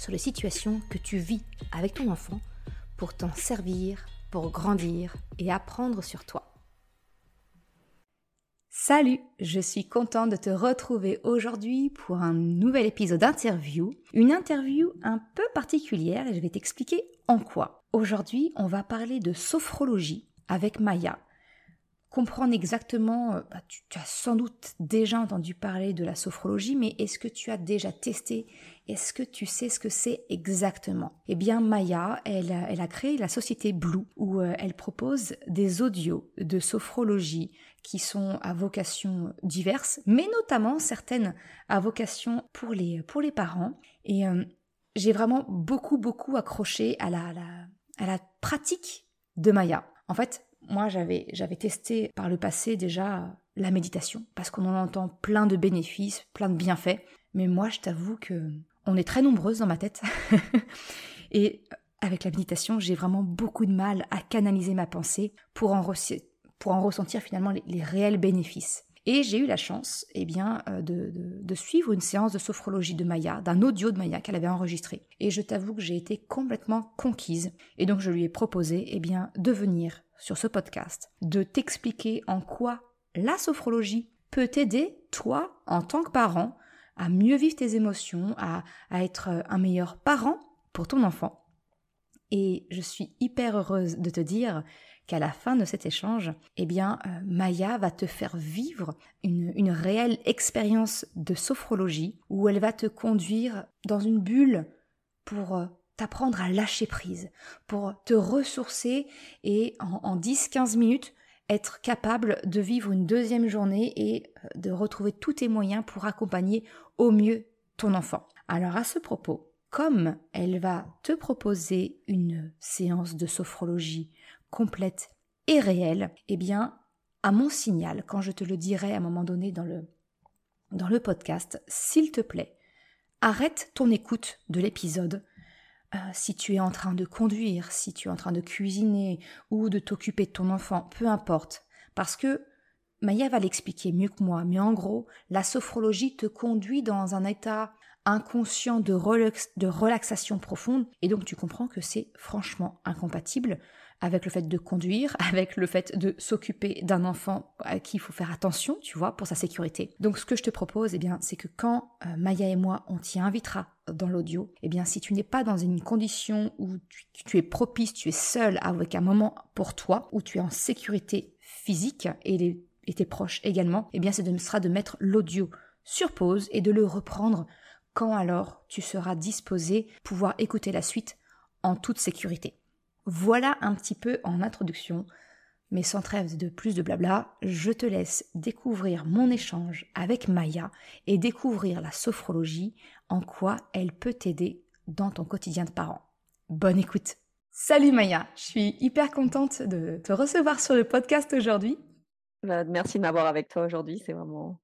sur les situations que tu vis avec ton enfant pour t'en servir, pour grandir et apprendre sur toi. Salut, je suis contente de te retrouver aujourd'hui pour un nouvel épisode d'interview. Une interview un peu particulière et je vais t'expliquer en quoi. Aujourd'hui, on va parler de sophrologie avec Maya, comprendre exactement, euh, bah, tu, as sans doute déjà entendu parler de la sophrologie, mais est-ce que tu as déjà testé? Est-ce que tu sais ce que c'est exactement? Eh bien, Maya, elle, elle, a créé la société Blue, où euh, elle propose des audios de sophrologie qui sont à vocation diverses, mais notamment certaines à vocation pour les, pour les parents. Et euh, j'ai vraiment beaucoup, beaucoup accroché à la, à la pratique de Maya. En fait, moi, j'avais, testé par le passé déjà la méditation, parce qu'on en entend plein de bénéfices, plein de bienfaits. Mais moi, je t'avoue que on est très nombreuses dans ma tête. Et avec la méditation, j'ai vraiment beaucoup de mal à canaliser ma pensée pour en, pour en ressentir finalement les, réels bénéfices. Et j'ai eu la chance eh bien, euh, de, suivre une séance de sophrologie de Maya, d'un audio de Maya qu'elle avait enregistré. Et je t'avoue que j'ai été complètement conquise. Et donc je lui ai proposé eh bien, de venir sur ce podcast, de t'expliquer en quoi la sophrologie peut t'aider, toi, en tant que parent, à mieux vivre tes émotions, à, être un meilleur parent pour ton enfant. Et je suis hyper heureuse de te dire qu'à la fin de cet échange, eh bien, euh, Maya va te faire vivre une, réelle expérience de sophrologie où elle va te conduire dans une bulle pour euh, t'apprendre à lâcher prise, pour te ressourcer et en, 10-15 minutes être capable de vivre une deuxième journée et euh, de retrouver tous tes moyens pour accompagner au mieux ton enfant. Alors à ce propos, comme elle va te proposer une séance de sophrologie complète et réelle, eh bien, à mon signal, quand je te le dirai à un moment donné dans le, dans le podcast, s'il te plaît, arrête ton écoute de l'épisode euh, si tu es en train de conduire, si tu es en train de cuisiner ou de t'occuper de ton enfant, peu importe. Parce que Maya va l'expliquer mieux que moi, mais en gros, la sophrologie te conduit dans un état inconscient de, relaxation profonde, et donc tu comprends que c'est franchement incompatible avec le fait de conduire, avec le fait de s'occuper d'un enfant à qui il faut faire attention, tu vois, pour sa sécurité. Donc ce que je te propose, eh bien, c'est que quand euh, Maya et moi, on t'y invitera dans l'audio, eh bien, si tu n'es pas dans une condition où tu, es propice, tu es seul avec un moment pour toi, où tu es en sécurité physique et, tes proches également, eh bien, ce sera de mettre l'audio sur pause et de le reprendre quand alors tu seras disposé pouvoir écouter la suite en toute sécurité. Voilà un petit peu en introduction, mais sans trêve de plus de blabla, je te laisse découvrir mon échange avec Maya et découvrir la sophrologie, en quoi elle peut t'aider dans ton quotidien de parent. Bonne écoute Salut Maya, je suis hyper contente de te recevoir sur le podcast aujourd'hui. Bah, merci de m'avoir avec toi aujourd'hui, c'est vraiment,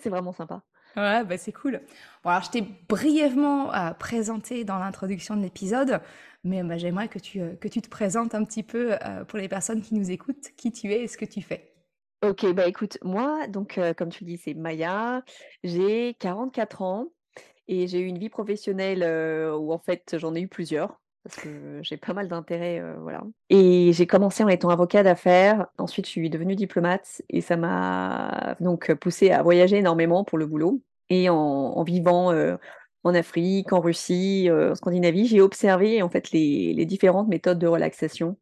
c'est vraiment sympa. Ouais, bah c'est cool. Bon, alors je t'ai brièvement euh, présenté dans l'introduction de l'épisode, mais bah, j'aimerais que tu, euh, que tu te présentes un petit peu euh, pour les personnes qui nous écoutent, qui tu es et ce que tu fais. Ok, bah écoute, moi, donc comme tu dis, c'est Maya, j'ai 44 ans et j'ai eu une vie professionnelle où en fait j'en ai eu plusieurs parce que j'ai pas mal d'intérêts, voilà. Et j'ai commencé en étant avocat d'affaires. Ensuite, je suis devenue diplomate et ça m'a donc poussé à voyager énormément pour le boulot. Et en, vivant en Afrique, en Russie, en Scandinavie, j'ai observé en fait les, différentes méthodes de relaxation.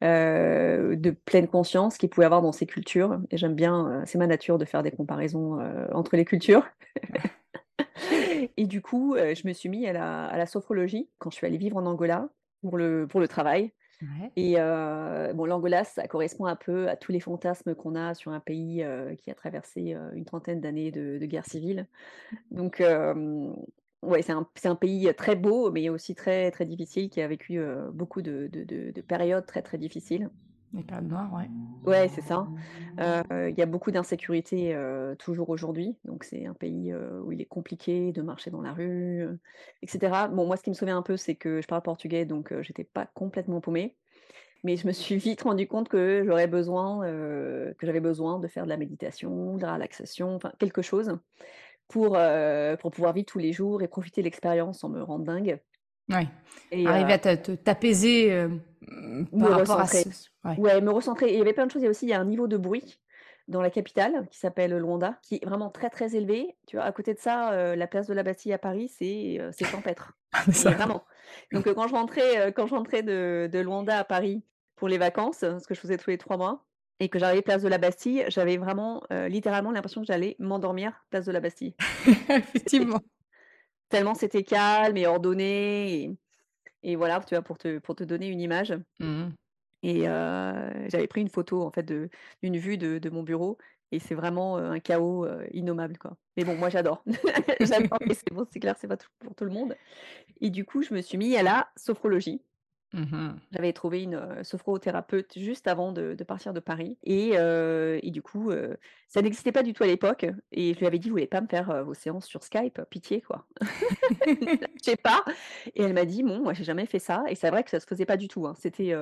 de pleine conscience qu'il pouvait avoir dans ces cultures. Et j'aime bien, c'est ma nature de faire des comparaisons entre les cultures. Et du coup, je me suis mis à la, sophrologie quand je suis allée vivre en Angola pour le, pour le travail. Et bon, l'Angola, ça correspond un peu à tous les fantasmes qu'on a sur un pays qui a traversé une trentaine d'années de, guerre civile. Donc, ouais, c'est un un pays, très beau, mais aussi très, très difficile, qui a vécu, beaucoup de de de de périodes très, très difficiles. Les périodes noires, ouais. Ouais, c'est ça. Heu, il y a beaucoup d'insécurité, heu, toujours aujourd'hui, donc c'est un pays, heu, où il est compliqué de marcher dans la rue, heu, et cetera. Bon, moi, ce qui me sauvait un peu, c'est que je parle portugais, donc heu, j'étais pas complètement paumée, mais je me suis vite rendu compte que j'aurais besoin, que j'avais besoin de faire de la méditation, de la relaxation, enfin quelque chose pour, pour pouvoir vivre tous les jours et profiter de l'expérience sans me rendre dingue Ouais, et arriver à t'apaiser, Me par rapport à recentrer. ce ouais. Ouais, me recentrer il y avait plein de choses. Il y a aussi il y a un niveau de bruit dans la capitale qui s'appelle Luanda, qui est vraiment très, très élevé. Tu vois? À côté de ça, heu, la place de la Bastille à Paris, c'est, heu, c'est Mais ça. vraiment. Donc quand je rentrais, quand je rentrais de de Luanda à Paris pour les vacances, ce que je faisais tous les 3 mois et que j'arrivais place de la Bastille, j'avais vraiment, littéralement l'impression que j'allais m'endormir place de la Bastille. Effectivement. Tellement c'était calme et ordonné et et voilà, tu vois? Pour te pour te donner une image. Mmh mh. Et heu, j'avais pris une photo en fait d'une vue de de mon bureau et c'est vraiment, heu, un chaos, heu, innommable quoi. Mais bon, moi j'adore. J'adore mais c'est bon, c'est clair, c'est pas tout pour tout le monde et du coup, je me suis mis à la sophrologie. Mmh mh. J'avais trouvé une, heu, sophrothérapeute juste avant de de partir de Paris et du coup, ça n'existait pas du tout à l'époque et je lui avais dit: «Vous voulez pas me faire, vos séances sur Skype? Pitié quoi». Je sais pas et elle m'a dit: «Bon, moi j'ai jamais fait ça» et c'est vrai que ça se faisait pas du tout, hein. C'était,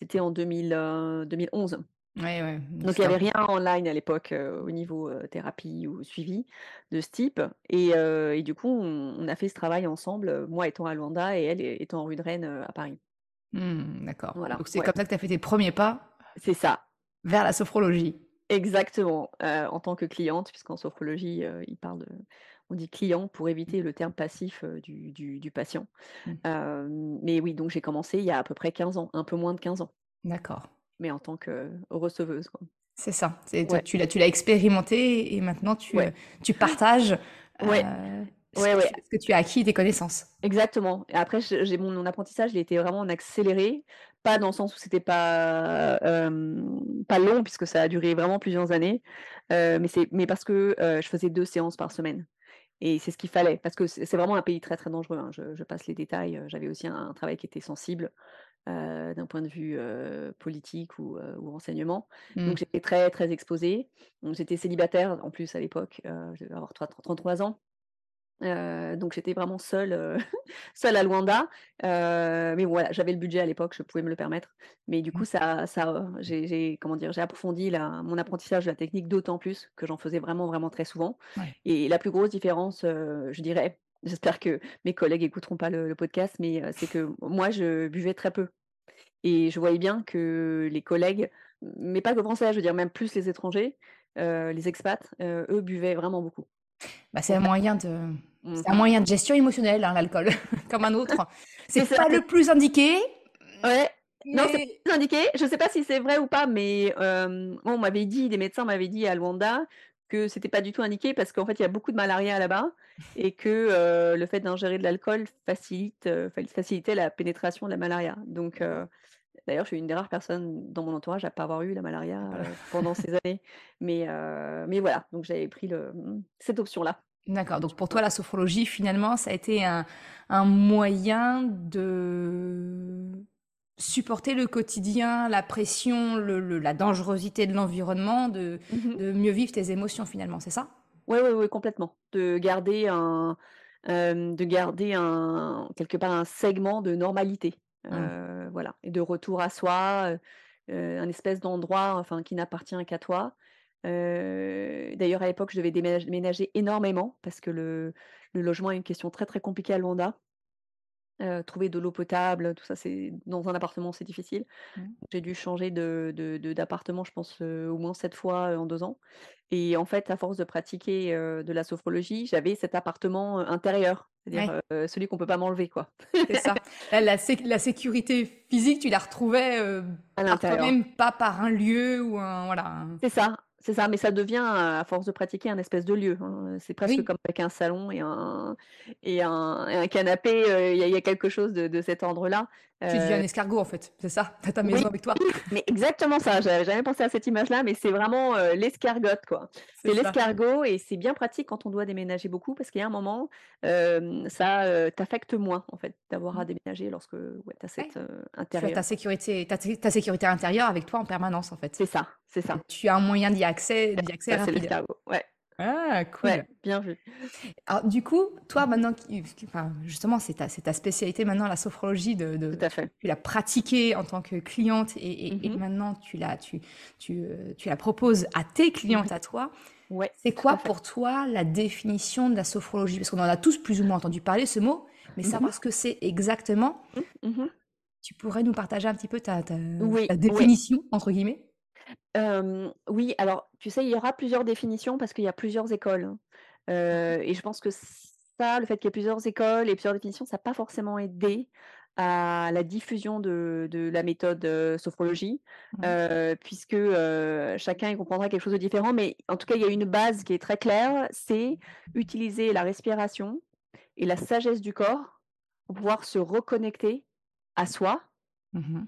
c'était en 2000, heu, 2011. Ouais, ouais, donc il y c'était un avait rien en ligne à l'époque, au niveau, thérapie ou suivi de ce type et du coup, on on a fait ce travail ensemble, moi étant à Luanda et elle étant rue de Rennes, à Paris. Mmh, d'accord. Voilà, Donc c'est ouais, comme ça que tu as fait tes premiers pas c'est ça, vers la sophrologie. exactement, heu, en tant que cliente puisqu'en sophrologie, de on dit client pour éviter le terme passif, heu, du du du patient. Mmh. Mais oui, donc j'ai commencé il y a à peu près 15 ans, un peu moins de 15 ans, D'accord. mais en tant que receveuse. C'est ça. Toi tu l'as expérimenté et maintenant tu, ouais, tu partages, ouais, heu, ce ouais, que ouais. ce que tu as acquis, tes connaissances. Exactement et après j'ai mon mon apprentissage, il était vraiment en accéléré, pas dans le sens où c'était pas, hem, pas long puisque ça a duré vraiment plusieurs années, heu, mais c'est mais parce que, heu, je faisais 2 séances par semaine et c'est ce qu'il fallait parce que c'est vraiment un pays très, très dangereux, hein. Je je passe les détails, j'avais aussi un un travail qui était sensible, d'un point de vue, politique ou, ou renseignement. Mmh. Donc j'étais très, très exposée. J'étais célibataire en plus à l'époque, je devais avoir trois 33 ans. Donc j'étais vraiment seule, seule à Luanda, mais voilà, j'avais le budget à l'époque, je pouvais me le permettre. Mais du coup, Mmh. ça ça, heu, j'ai comment dire? J'ai approfondi la mon apprentissage de la technique d'autant plus que j'en faisais vraiment, vraiment très souvent. Ouais. Et la plus grosse différence, je dirais, j'espère que mes collègues écouteront pas le le podcast, mais c'est que moi, je buvais très peu et je voyais bien que les collègues, mais pas que français, je veux dire même plus les étrangers, les expats, eux buvaient vraiment beaucoup. Bah, c'est En un fait moyen de c'est un moyen de gestion émotionnelle, hein, l'alcool, comme un autre. C'est pas le plus indiqué, Ouais, non, c'est pas indiqué. Je sais pas si c'est vrai ou pas, mais moi, on m'avait dit, des médecins m'avaient dit à Luanda que c'était pas du tout indiqué parce qu'en fait, il y a beaucoup de malaria là-bas et que, heu, le fait d'ingérer de l'alcool facilite, heu, fa facilitait la pénétration de la malaria. Donc d'ailleurs, je suis une des rares personnes dans mon entourage à pas avoir eu la malaria, heu, pendant ces années. Mais heu, mais voilà, donc j'avais pris le, mmh, cette option-là. D'accord, donc pour toi, la sophrologie, finalement, ça a été un un moyen de supporter le quotidien, la pression, le le la dangerosité de l'environnement, de Mmh de mieux vivre tes émotions, finalement, c'est ça? Ouais, ouais, ouais, complètement. De garder un, hem, de garder un quelque part un segment de normalité, Mmh. Voilà et de retour à soi, heu heu, un espèce d'endroit, enfin, qui n'appartient qu'à toi. Heu, d'ailleurs, à l'époque, je devais déménage déménager énormément parce que le le logement est une question très, très compliquée à Luanda. Trouver de l'eau potable, tout ça, c'est dans un appartement, c'est difficile. Mmh. J'ai dû changer de de de d'appartement, je pense, au moins 7 fois, en 2 ans et en fait, à force de pratiquer, de la sophrologie, j'avais cet appartement, intérieur, c'est-à-dire, Ouais, celui qu'on peut pas m'enlever, quoi, c'est ça. La la sé la sécurité physique, tu la retrouvais, à par l'intérieur. toi-même, pas par un lieu ou un voilà, un C'est ça, c'est ça, mais ça devient, à force de pratiquer, un espèce de lieu, hein. C'est presque Oui. comme avec un salon et un et un et un canapé, heu, il y a il y a quelque chose de de cet ordre-là. Tu deviens un Heu escargot, en fait, c'est ça? Tu as ta oui, maison avec toi? mais exactement ça, j'avais jamais pensé à cette image-là, mais c'est vraiment, heu, l'escargotte, quoi. C'est l'escargot et c'est bien pratique quand on doit déménager beaucoup parce qu'il y a un moment, hem, ça, t'affecte moins, en fait, d'avoir à Mmh. déménager lorsque, ouais, tu as Ouais. cet, heu, Tu as ta sécurité ta ta sécurité intérieure avec toi en permanence, en fait. C'est ça, c'est ça. Tu as un moyen d'y accès d'y accès c'est rapide. Ouais, Ah ouais, cool. bien vu. Alors du coup, toi maintenant enfin justement c'est ta c'est ta spécialité maintenant la sophrologie de Tout à fait. tu l'as pratiquée en tant que cliente et et et Mmh maintenant tu la tu tu, heu, tu la proposes à tes clientes à toi. Ouais, C'est quoi pour toi la définition de la sophrologie? Parce qu'on en a tous plus ou moins entendu parler ce mot, mais Mmh mh. savoir ce que c'est exactement, Mmh. Mmh mh. tu pourrais nous partager un petit peu ta ta Oui, ta oui. «définition» entre guillemets? Hem, oui, alors, tu sais, il y aura plusieurs définitions parce qu'il y a plusieurs écoles. Heu et je pense que ça, le fait qu'il y ait plusieurs écoles et plusieurs définitions, ça a pas forcément aidé à la diffusion de de la méthode, heu, sophrologie, Mmh. heu, puisque, heu, chacun y comprendra quelque chose de différent. Mais en tout cas, il y a une base qui est très claire, c'est utiliser la respiration et la sagesse du corps pour pouvoir se reconnecter à soi Mmh mh.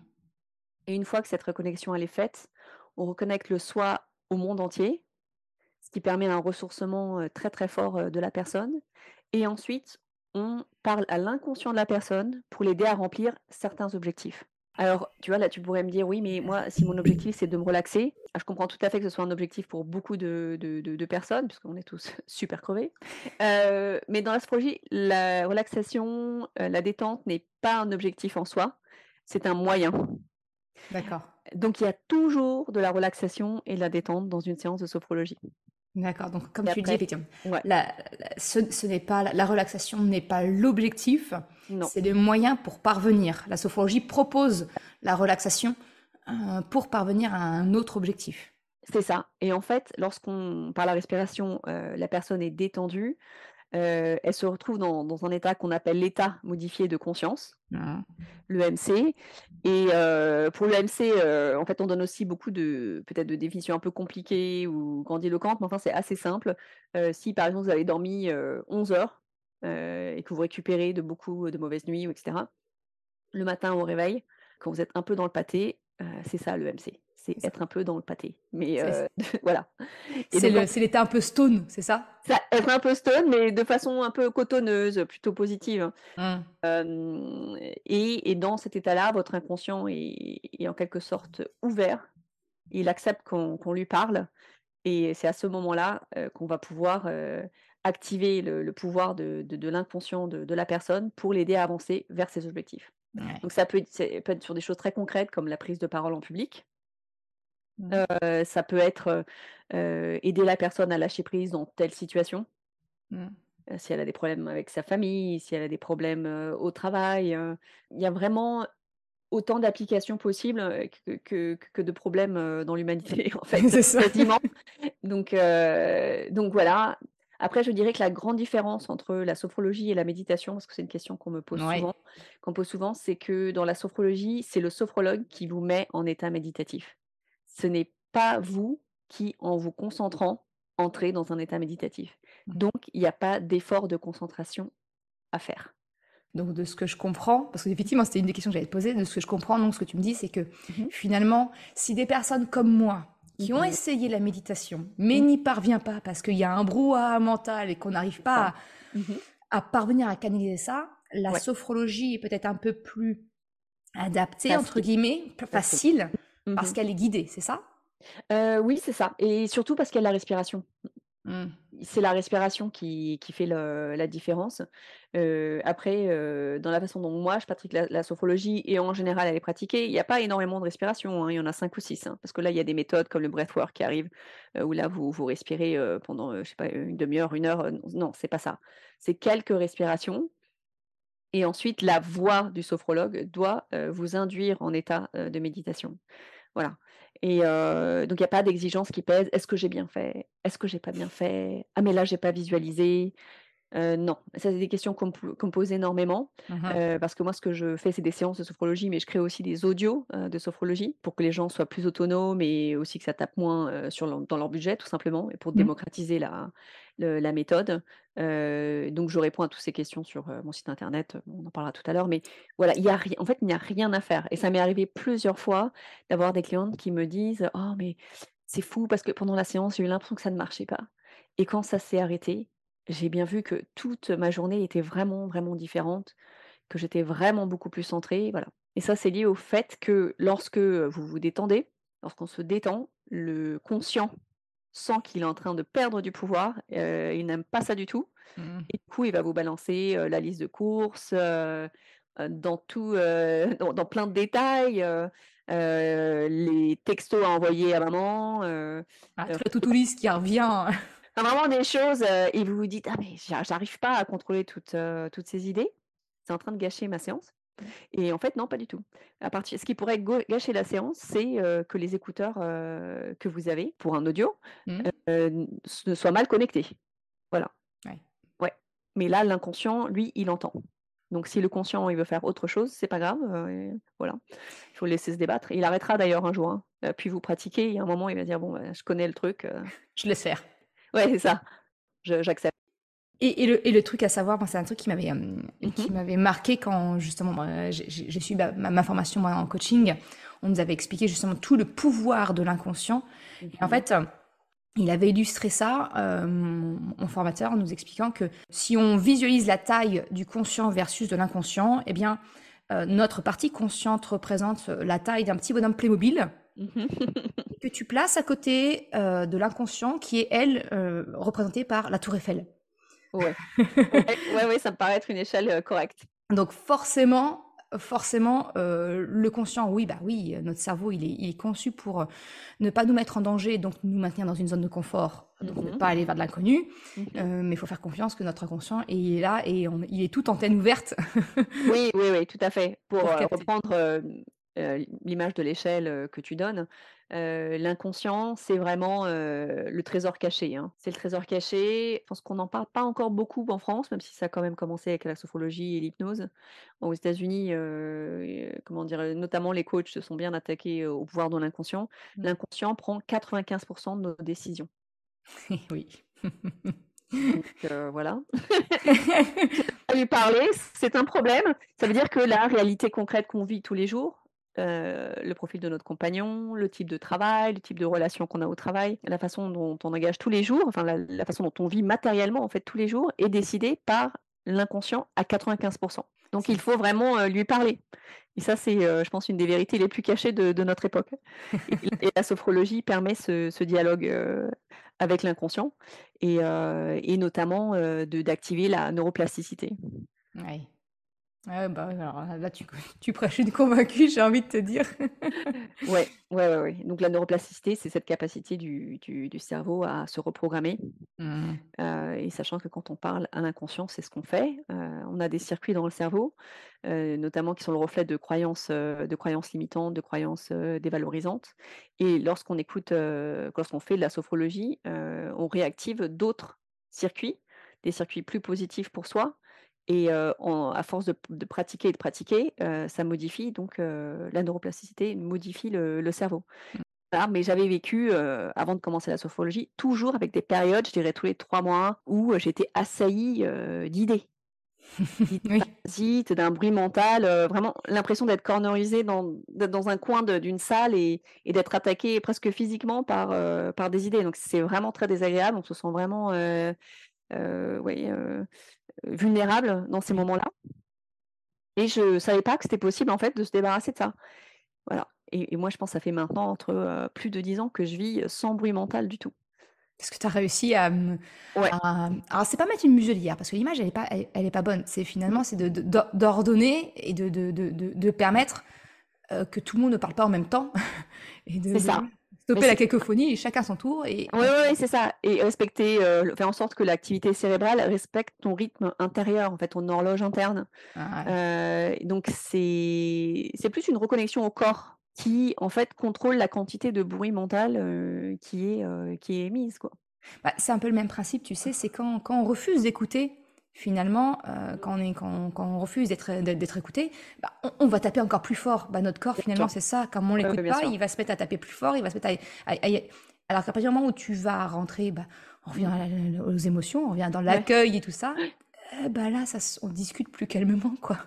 et une fois que cette reconnexion elle est faite, on reconnecte le soi au monde entier, ce qui permet un ressourcement, heu, très, très fort, heu, de la personne et ensuite on parle à l'inconscient de la personne pour l'aider à remplir certains objectifs. Alors, tu vois, là, tu pourrais me dire: «Oui, mais moi, si mon objectif, c'est de me relaxer», ah, je comprends tout à fait que ce soit un objectif pour beaucoup de de de personnes, puisqu'on est tous super crevés. Heu, mais dans l'astrologie, la relaxation, la détente n'est pas un objectif en soi, c'est un moyen. D'accord. Donc il y a toujours de la relaxation et de la détente dans une séance de sophrologie. D'accord, donc comme Et tu le dis après effectivement, ouais, la la ce ce n'est pas la la relaxation n'est pas l'objectif, non, c'est le moyen pour parvenir. La sophrologie propose la relaxation, heu, pour parvenir à un autre objectif. c'est ça. Et en fait, lorsqu'on par la respiration, heu, la personne est détendue, heu, elle se retrouve dans dans un état qu'on appelle l'état modifié de conscience, Mmh. l'EMC. Et heu, pour l'EMC, heu, en fait, on donne aussi beaucoup de peut-être de définitions un peu compliquées ou grandiloquentes, mais enfin, c'est assez simple. Heu, si par exemple vous avez dormi, heu, 11 heures, heu, et que vous récupérez de beaucoup de mauvaises nuits ou et cetera, le matin au réveil, quand vous êtes un peu dans le pâté, c'est ça l'EMC, c'est être un peu dans le pâté. Mais voilà. C'est l'état un peu stone, c'est ça? ça être un peu stone, mais de façon un peu cotonneuse, plutôt positive, hein. Mmh. Hem et et dans cet état-là, votre inconscient est est en quelque sorte ouvert. Il accepte qu'on lui parle et c'est à ce moment-là, heu, qu'on va pouvoir, heu, activer le le pouvoir de de de l'inconscient de de la personne pour l'aider à avancer vers ses objectifs. Ouais. Donc ça peut être c'est peut être sur des choses très concrètes comme la prise de parole en public. Mmh. Heu, ça peut être, heu, aider la personne à lâcher prise dans telle situation. Mmh. Heu, si elle a des problèmes avec sa famille, si elle a des problèmes, au travail, il y a vraiment autant d'applications possibles, que que que de problèmes, dans l'humanité en fait, quasiment. Donc voilà. Après je dirais que la grande différence entre la sophrologie et la méditation, parce que c'est une question qu'on me pose Ouais. souvent qu'on pose souvent, c'est que dans la sophrologie, c'est le sophrologue qui vous met en état méditatif. Ce n'est pas vous qui, en vous concentrant, entrez dans un état méditatif. Mmh. Donc il y a pas d'effort de concentration à faire. Donc de ce que je comprends, parce qu'effectivement c'était une des questions que j'allais te poser, de ce que je comprends donc ce que tu me dis, c'est que Mmh mh. finalement, si des personnes comme moi, qui ont Mmh essayé la méditation, mais n'y parvient pas parce qu'il y a un brouhaha mental et qu'on n'arrive pas à, à parvenir à canaliser ça, la Ouais, sophrologie est peut-être un peu plus adaptée, entre guillemets, facile, Mmh parce mh. qu'elle est guidée, c'est ça? Heu, oui, c'est ça et surtout parce qu'il y a la respiration. Mmh. C'est la respiration qui qui fait le la différence. Heu, après, heu, dans la façon dont moi je pratique la la sophrologie et en général elle est pratiquée, il y a pas énormément de respiration, hein, il y en a 5 ou 6, hein. Parce que là, il y a des méthodes comme le breathwork qui arrivent, heu, où là vous vous respirez, pendant, je sais pas, une demi heure, une heure, heu, non, c'est pas ça. C'est quelques respirations et ensuite la voix du sophrologue doit, vous induire en état, de méditation. Voilà et donc il y a pas d'exigence qui pèse. Est-ce que j'ai bien fait? Est-ce que j'ai pas bien fait? Ah mais là j'ai pas visualisé. Non, ça c'est des questions qu'on me pou qu'on me pose énormément, Mmh parce que moi ce que je fais, c'est des séances de sophrologie, mais je crée aussi des audios, de sophrologie pour que les gens soient plus autonomes et aussi que ça tape moins, sur leur dans leur budget tout simplement et pour Mmh. démocratiser la le la méthode. Donc je réponds à toutes ces questions sur, mon site internet, on en parlera tout à l'heure, mais voilà, il y a en fait, il n'y a rien à faire et ça m'est arrivé plusieurs fois d'avoir des clientes qui me disent: «Oh mais c'est fou parce que pendant la séance, j'ai eu l'impression que ça ne marchait pas et quand ça s'est arrêté, j'ai bien vu que toute ma journée était vraiment, vraiment différente, que j'étais vraiment beaucoup plus centrée, voilà. Et ça, c'est lié au fait que lorsque, vous vous détendez, lorsqu'on se détend, le conscient sent qu'il est en train de perdre du pouvoir, il n'aime pas ça du tout Mmh. et du coup, il va vous balancer, la liste de courses, dans tout, dans dans plein de détails, les textos à envoyer à maman, Ah, tout la to-do list qui revient. Enfin, vraiment des choses, heu et vous vous dites: «Ah mais j'a j'arrive pas à contrôler toutes, heu, toutes ces idées. C'est en train de gâcher ma séance» et en fait non, pas du tout. À partir ce qui pourrait go gâcher la séance, c'est, heu, que les écouteurs, heu, que vous avez pour un audio, Mmh. ne soient mal connectés. Voilà, Ouais. ouais. Mais là, l'inconscient, lui, il entend. Donc si le conscient, il veut faire autre chose, c'est pas grave, et voilà. Il faut le laisser se débattre. Il arrêtera d'ailleurs un jour, hein. Puis vous pratiquez, il y a un moment, il va dire: «Bon, bah, je connais le truc, heu». Je laisse faire. Ouais, c'est ça, j'accepte. Et et le et le truc à savoir, c'est un truc qui m'avait, hem, Mmh marqué quand justement, j'ai suivi ma ma formation, moi, en coaching. On nous avait expliqué justement tout le pouvoir de l'inconscient. Mmh en fait, il avait illustré ça, heu, mon mon formateur, en nous expliquant que si on visualise la taille du conscient versus de l'inconscient et bien, heu, notre partie consciente représente, la taille d'un petit bonhomme Playmobil que tu places à côté, heu, de l'inconscient qui est elle, heu, représentée par la tour Eiffel. Ouais. Ouais, ça me paraît être une échelle, heu, correcte. Donc forcément forcément, le conscient, oui, bah, oui, notre cerveau, il est il est conçu pour, ne pas nous mettre en danger, donc nous maintenir dans une zone de confort, Mmh donc ne mh. pas aller vers de l'inconnu. Mmh mais il faut faire confiance que notre inconscient, il est là et on il est tout antenne ouverte Oui, oui, oui, tout à fait. Pour, pour reprendre, heu, l'image de l'échelle, heu, que tu donnes, heu, l'inconscient, c'est vraiment, le trésor caché, hein. C'est le trésor caché. Je pense qu'on n'en parle pas encore beaucoup en France, même si ça a quand même commencé avec la sophrologie et l'hypnose. Aux États-Unis, comment dire? Notamment les coachs se sont bien attaqués au pouvoir de l'inconscient. Mmh. L'inconscient prend 95% de nos décisions. Oui. Donc heu, voilà. À lui parler, c'est un problème. Ça veut dire que la réalité concrète qu'on vit tous les jours, heu, le profil de notre compagnon, le type de travail, le type de relation qu'on a au travail, la façon dont on engage tous les jours, enfin la la façon dont on vit matériellement en fait tous les jours est décidée par l'inconscient à 95% Donc il faut vraiment, heu, lui parler. Et ça c'est, heu, je pense une des vérités les plus cachées de de notre époque. Et et la sophrologie permet ce ce dialogue, avec l'inconscient et et notamment, d'activer la neuroplasticité. Ouais, bah, alors là, tu tu prêches une convaincue, j'ai envie de te dire. Ouais, ouais, ouais, ouais. Donc la neuroplasticité, c'est cette capacité du du du cerveau à se reprogrammer, Mmh. heu et sachant que quand on parle à l'inconscient, c'est ce qu'on fait. Heu, on a des circuits dans le cerveau, heu, notamment qui sont le reflet de croyances, de croyances limitantes, de croyances, dévalorisantes et lorsqu'on écoute, lorsqu'on fait de la sophrologie, on réactive d'autres circuits, des circuits plus positifs pour soi et en à force de de pratiquer et de pratiquer, heu, ça modifie donc heu, la neuroplasticité modifie le le cerveau. Voilà, mais j'avais vécu, avant de commencer la sophrologie, toujours avec des périodes, je dirais tous les 3 mois, où, j'étais assaillie, d'idées. Oui. d'un bruit mental, vraiment l'impression d'être cornerisée dans dans un coin d'une salle et et d'être attaquée presque physiquement par, par des idées. Donc c'est vraiment très désagréable, on se sent vraiment, oui, heu, vulnérable dans ces moments-là. Et je savais pas que c'était possible, en fait, de se débarrasser de ça. Voilà et et moi, je pense, ça fait maintenant entre, heu, plus de 10 ans que je vis, sans bruit mental du tout. Est-ce que tu as réussi à, Ouais. à alors c'est pas mettre une muselière parce que l'image elle est pas elle elle est pas bonne. C'est finalement c'est de de d'or d'ordonner et de de de permettre, que tout le monde ne parle pas en même temps et de C'est ça. Stopper la cacophonie et chacun son tour et ouais, ouais, c'est ça et respecter, le faire en sorte que l'activité cérébrale respecte ton rythme intérieur, en fait, ton horloge interne. ah ouais. Heu, donc c'est plus une reconnexion au corps qui, en fait, contrôle la quantité de bruit mental, heu, qui est, heu, qui est émise, quoi. Bah, c'est un peu le même principe, tu sais, c'est quand quand on refuse d'écouter finalement, euh, quand, on est, quand, quand on refuse d'être écouté, bah, on, on va taper encore plus fort. Bah, notre corps, finalement, c'est ça. Comme on Ouais, l'écoute pas, sûr. il va se mettre à taper plus fort, il va se mettre à... à- à- alors qu'à partir du moment où tu vas rentrer, bah, on revient la- aux émotions, on revient dans Ouais. l'accueil et tout ça, euh, bah là, ça, on discute plus calmement, quoi.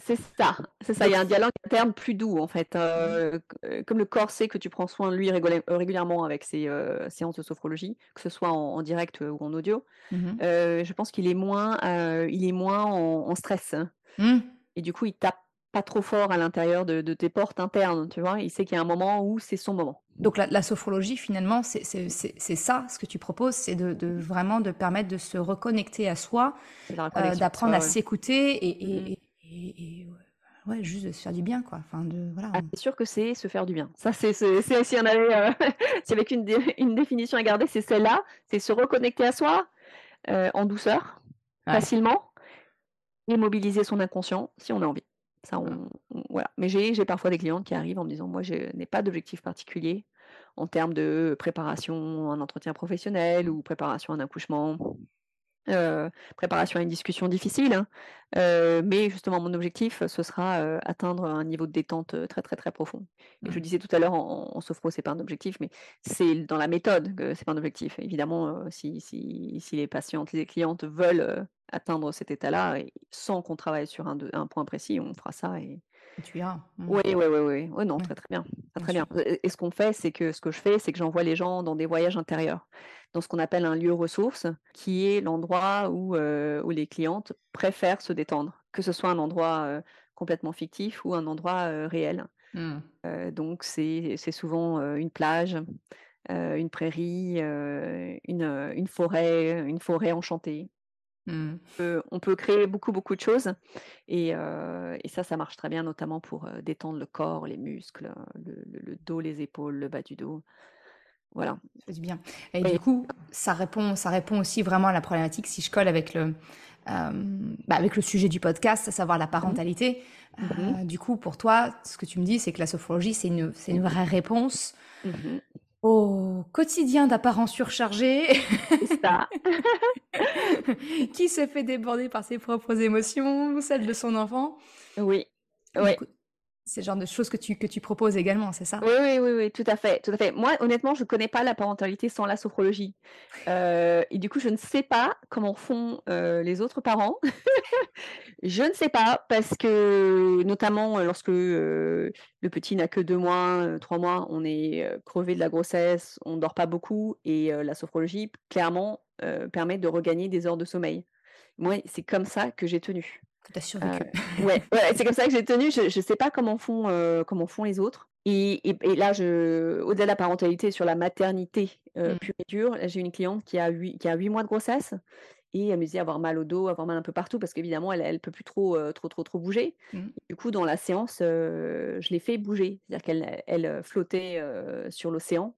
C'est ça, c'est ça. Il y a un dialogue interne plus doux, en fait. Euh, comme le corps sait que tu prends soin de lui euh, régulièrement avec ses euh, séances de sophrologie, que ce soit en, en direct ou en audio, euh, je pense qu'il est moins, il est moins en, en stress. hein. Mm. Et du coup, il tape pas trop fort à l'intérieur de, de tes portes internes, tu vois. Il sait qu'il y a un moment où c'est son moment. Donc la, la sophrologie, finalement, c'est c'est- c'est- c'est ça, ce que tu proposes, c'est de, de vraiment de permettre de se reconnecter à soi, euh, à d'apprendre à ouais. s'écouter et, et, et- et, ouais, ouais, juste de se faire du bien, quoi. Enfin, de, voilà. Ah, c'est sûr que c'est se faire du bien. Ça, c'est si on avait, euh, avait qu'une dé- une définition à garder, c'est celle-là. C'est se reconnecter à soi euh, en douceur, Ouais. facilement, et mobiliser son inconscient si on a envie. Ça, on, on- voilà. Mais j'ai j'ai parfois des clientes qui arrivent en me disant, moi, je n'ai pas d'objectif particulier en termes de préparation à un entretien professionnel ou préparation à un accouchement. Euh, préparation à une discussion difficile, hein. Euh, mais justement mon objectif, ce sera euh, atteindre un niveau de détente euh, très très très profond. Et je Mm. disais tout à l'heure en, en sophro, c'est pas un objectif, mais c'est dans la méthode que c'est pas un objectif. Évidemment, euh, si, si, si les patientes, les clientes veulent euh, atteindre cet état-là, sans qu'on travaille sur un, de- un point précis, on fera ça. Et... Tu iras. Oui, oui, oui, oui. Non, très très bien, très bien très et ce qu'on fait, c'est que ce que je fais, c'est que j'envoie les gens dans des voyages intérieurs, dans ce qu'on appelle un lieu ressource, qui est l'endroit où, euh, où les clientes préfèrent se détendre, que ce soit un endroit euh, complètement fictif ou un endroit euh, réel. Mm. Euh, donc c'est souvent une plage, une prairie, une, une forêt, une forêt enchantée. Mm. peut- on peut créer beaucoup, beaucoup de choses. Et, euh, et ça, ça marche très bien, notamment pour détendre le corps, les muscles, le, le- le dos, les épaules, le bas du dos. Voilà. Ça fait bien. Et du coup, ça répond, ça répond aussi vraiment à la problématique si je colle avec le, euh, bah, avec le sujet du podcast, à savoir la parentalité. Euh, Mhm. du coup, pour toi, ce que tu me dis, c'est que la sophrologie, c'est une, c'est une vraie réponse Mhm. au quotidien d'apparence surchargé C'est ça. qui se fait déborder par ses propres émotions, celles de son enfant. Oui. Ouais. C'est le genre de choses que tu, que tu proposes également, c'est ça? Oui, oui, oui, oui, tout à fait, tout à fait. Moi, honnêtement, je ne connais pas la parentalité sans la sophrologie. Euh, et du coup, je ne sais pas comment font euh, les autres parents. je ne sais pas, parce que notamment euh, lorsque le petit n'a que deux mois, trois mois, on est crevé de la grossesse, on ne dort pas beaucoup, et la sophrologie, clairement, permet de regagner des heures de sommeil. Moi, c'est comme ça que j'ai tenu. Que tu as survécu. Euh, ouais, c'est comme ça que j'ai tenu. Je ne sais pas comment font, euh, comment font les autres. Et, et- et là, je, au-delà de la parentalité, sur la maternité euh, Mm. pure et dure, j'ai une cliente qui a huit, qui a mois de grossesse et elle me disait avoir mal au dos, avoir mal un peu partout parce qu'évidemment, elle ne peut plus trop, euh, trop, trop, trop bouger. Mm. Du coup, dans la séance, euh, je l'ai fait bouger. C'est-à-dire qu'elle elle, euh, flottait euh, sur l'océan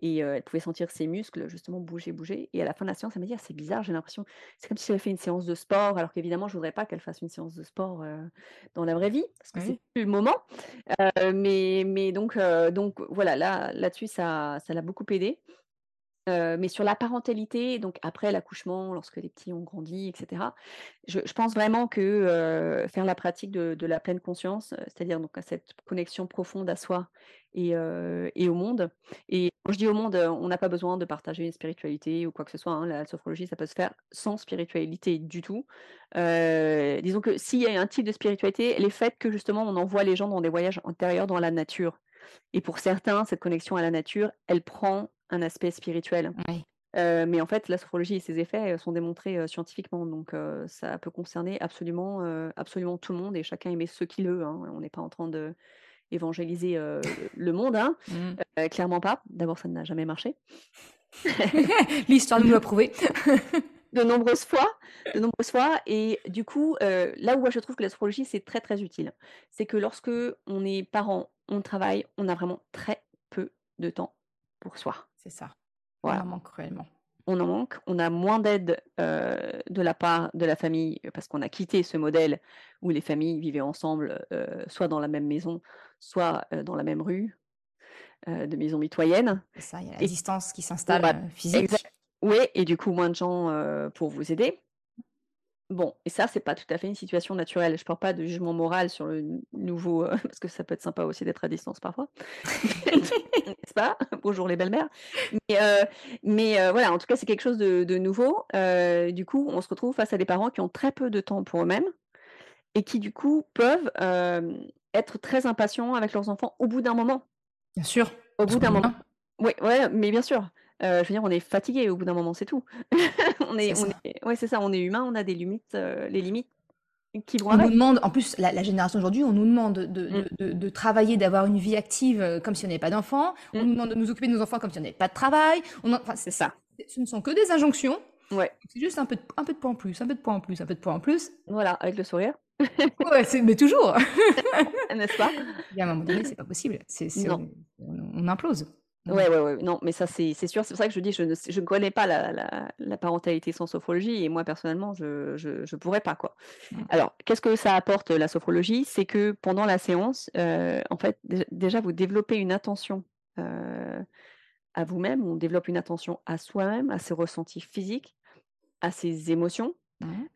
et euh, elle pouvait sentir ses muscles justement bouger, bouger. Et à la fin de la séance, elle m'a dit, «Ah, c'est bizarre, j'ai l'impression, c'est comme si j'avais fait une séance de sport, alors qu'évidemment, je voudrais pas qu'elle fasse une séance de sport euh, dans la vraie vie, parce que Oui. c'est plus le moment. Euh, mais, mais donc, donc voilà, là, là-dessus, ça, ça l'a beaucoup aidé. Mais sur la parentalité, donc après l'accouchement, lorsque les petits ont grandi, etc., je, pense vraiment que faire la pratique de, la pleine conscience, c'est-à-dire donc cette connexion profonde à soi et, au monde. Et quand je dis au monde, on n'a pas besoin de partager une spiritualité ou quoi que ce soit. hein, la sophrologie, ça peut se faire sans spiritualité du tout. Disons que s'il y a un type de spiritualité, elle est faite que justement on envoie les gens dans des voyages intérieurs dans la nature. Et pour certains, cette connexion à la nature, elle prend un aspect spirituel. Oui. Euh, mais en fait, la sophrologie et ses effets euh, sont démontrés euh, scientifiquement, donc euh, ça peut concerner absolument, absolument tout le monde et chacun met ce qu'il veut. hein. On n'est pas en train de évangéliser le monde, hein. Mm. Clairement pas. D'abord, ça n'a jamais marché. L'histoire nous l'a prouvé. de nombreuses fois, de nombreuses fois. Et du coup, là où moi, je trouve que l'astrologie c'est très très utile, c'est que lorsque on est parent, on travaille, on a vraiment très peu de temps pour soi. C'est ça. Voilà. On en manque cruellement. On en manque, on a moins d'aide euh, de la part de la famille parce qu'on a quitté ce modèle où les familles vivaient ensemble, euh, soit dans la même maison, soit euh, dans la même rue, de maisons mitoyennes. C'est ça, il y a la Et- distance qui s'installe physique. Exact. Oui, et du coup, moins de gens pour vous aider. Bon, et ça, c'est pas tout à fait une situation naturelle. Je parle pas de jugement moral sur le nouveau, heu, parce que ça peut être sympa aussi d'être à distance parfois. N'est-ce pas? Bonjour les belles-mères. Mais, mais, heu, voilà, en tout cas, c'est quelque chose de de nouveau. Du coup, on se retrouve face à des parents qui ont très peu de temps pour eux-mêmes et qui, du coup, peuvent, être très impatients avec leurs enfants au bout d'un moment. Bien sûr, Au bout d'un moment. Oui, ouais, mais bien sûr. Heu, je veux dire, on est fatigué au bout d'un moment, c'est tout. On c'est est on ça. est ouais, c'est ça, on est humain, on a des limites, heu, les limites qui vont On nous avec. demande, en plus, la, la génération d'aujourd'hui, on nous demande de, de, de, de- de travailler, d'avoir une vie active euh, comme si on n'avait pas d'enfants. On Mmh. nous demande de nous occuper de nos enfants comme si on n'avait pas de travail. On en- enfin, C'est c'est- ça. c'est- ce ne sont que des injonctions. Ouais, C'est juste un peu, de, un peu de poids en plus, un peu de poids en plus, un peu de poids en plus. voilà, avec le sourire, Ouais, c'est- mais toujours. n'est-ce pas? Il y a un moment donné, c'est pas possible. C'est, c'est- Non. on, on implose. Ouais, ouais, ouais, non, mais ça, c'est c'est sûr. C'est pour ça que je dis, je ne sais je ne connais pas la la la parentalité sans sophrologie et moi, personnellement, je je je pourrais pas, quoi. Alors, qu'est-ce que ça apporte, la sophrologie? C'est que pendant la séance, heu, en fait, déj déjà, vous développez une attention, heu, à vous-même. On développe une attention à soi-même, à ses ressentis physiques, à ses émotions.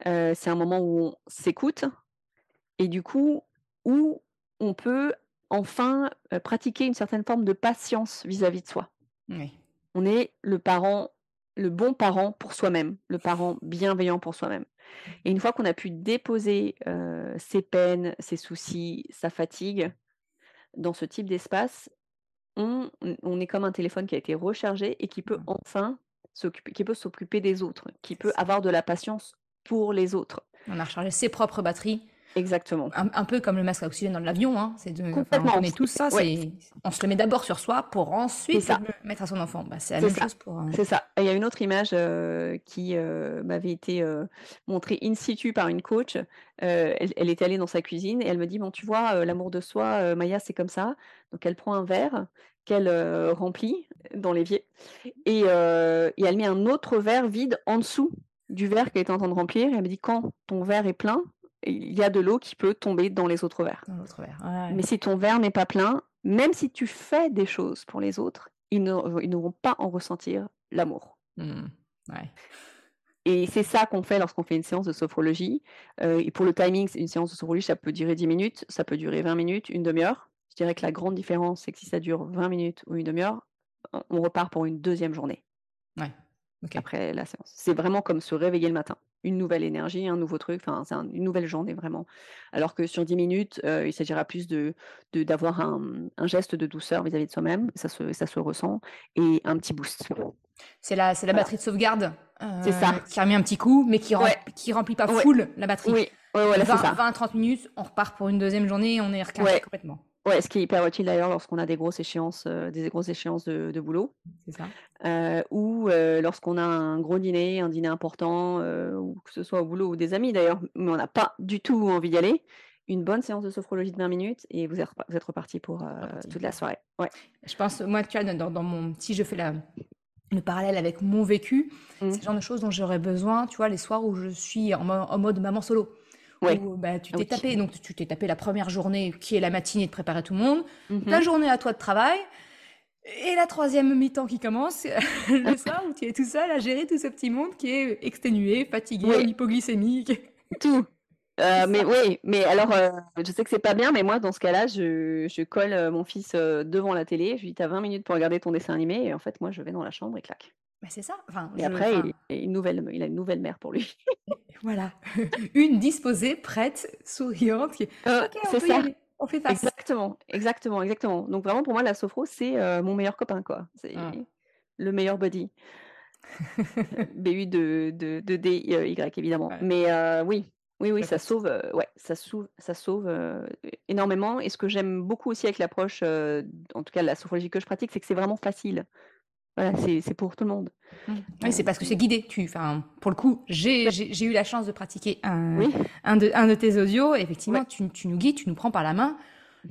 Heu, c'est un moment où on s'écoute et du coup, où on peut enfin, heu, pratiquer une certaine forme de patience vis-à-vis de soi. Oui. On est le parent le bon parent pour soi-même, le parent bienveillant pour soi-même et une fois qu'on a pu déposer, heu, ses peines, ses soucis, sa fatigue dans ce type d'espace, on on est comme un téléphone qui a été rechargé et qui peut Mm. enfin s'occuper qui peut s'occuper des autres, qui peut avoir de la patience pour les autres. On a rechargé ses propres batteries. Exactement. Un, un peu comme le masque à oxygène dans l'avion. Hein. C'est de, enfin, on Complètement. connaît tous ça. Ouais. On se le met d'abord sur soi pour ensuite ça. le mettre à son enfant. Bah, c'est la même ça. chose pour. un- C'est ça. Il y a une autre image, heu, qui, heu, m'avait été, montrée in situ par une coach. Elle elle était allée dans sa cuisine et elle me dit: «Bon, tu vois, l'amour de soi, Maya, c'est comme ça». Donc elle prend un verre qu'elle, remplit dans l'évier et et elle met un autre verre vide en dessous du verre qu'elle était en train de remplir et elle me dit: «Quand ton verre est plein, il y a de l'eau qui peut tomber dans les autres verres. Dans l'autre verre. Ouais. Mais si ton verre n'est pas plein, même si tu fais des choses pour les autres, ils ne ils vont pas en ressentir l'amour». Hmm. Ouais. Et c'est ça qu'on fait lorsqu'on fait une séance de sophrologie. Heu et pour le timing, c'est une séance de sophrologie, ça peut durer 10 minutes, ça peut durer 20 minutes, une demi-heure. Je dirais que la grande différence, c'est que si ça dure 20 minutes ou une demi-heure, on on repart pour une deuxième journée Ouais. Ok. après la séance. C'est vraiment comme se réveiller le matin. Une nouvelle énergie, un nouveau truc, enfin, c'est un une nouvelle journée vraiment. Alors que sur 10 minutes, heu, il s'agira plus de de d'avoir un, un geste de douceur vis-à-vis de soi-même, ça se ça se ressent et un petit boost. C'est la, c'est la Voilà. batterie de sauvegarde C'est euh, ça. qui remet un petit coup, mais qui, rem- Ouais. qui remplit pas Ouais. full la batterie. Oui, ouais, voilà, c'est ça. 20-30 minutes, on repart pour une deuxième journée, on est rechargé Ouais. complètement. Ouais, ce qui est hyper utile d'ailleurs lorsqu'on a des grosses échéances, heu, des grosses échéances de de boulot, C'est ça. heu, ou heu, lorsqu'on a un gros dîner, un dîner important, ou que ce soit au boulot ou des amis d'ailleurs, mais on n'a pas du tout envie d'y aller. Une bonne séance de sophrologie de 20 minutes et vous êtes repa vous êtes repartis pour, Reparti. toute la soirée. Ouais. Je pense, moi, tu vois, dans, dans mon, si je fais la, le parallèle avec mon vécu, Mmh. c'est le genre de choses dont j'aurais besoin, tu vois, les soirs où je suis en, mo- en mode maman solo. Ouais. Où bah, tu Ah t'es oui. tapé, donc tu t'es tapé la première journée qui est la matinée de préparer tout le monde, Mmh ta journée à toi de travail, et la troisième mi-temps qui commence, le soir où tu es tout seul à gérer tout ce petit monde qui est exténué, fatigué, Oui. hypoglycémique. Tout. Heu, mais oui, mais alors, heu, je sais que c'est pas bien, mais moi dans ce cas-là, je je colle, heu, mon fils, devant la télé, je lui dis: «Tu as 20 minutes pour regarder ton dessin animé» et en fait, moi je vais dans la chambre et clac. Bah, c'est ça. Enfin, Et je- après, enfin, il est une nouvelle il a une nouvelle mère pour lui. voilà. Une disposée, prête, souriante, qui Heu, OK, on c'est peut y ça. aller, on fait face. Exactement, exactement, exactement. Donc vraiment pour moi la sophro c'est, heu, mon meilleur copain quoi. C'est Mmh. le meilleur buddy. BU de de de D, heu, Y évidemment. Ouais. Mais oui, oui, oui, ça sauve, ouais, ça sauve ça sauve, énormément et ce que j'aime beaucoup aussi avec l'approche, en tout cas la sophrologie que je pratique, c'est que c'est vraiment facile. Voilà, c'est pour tout le monde. Mmh. Oui, c'est parce que c'est guidé. Tu, enfin, pour le coup, j'ai eu la chance de pratiquer un, Oui, un, de, un de tes audios. Effectivement, Ouais. tu, tu nous guides, tu nous prends par la main.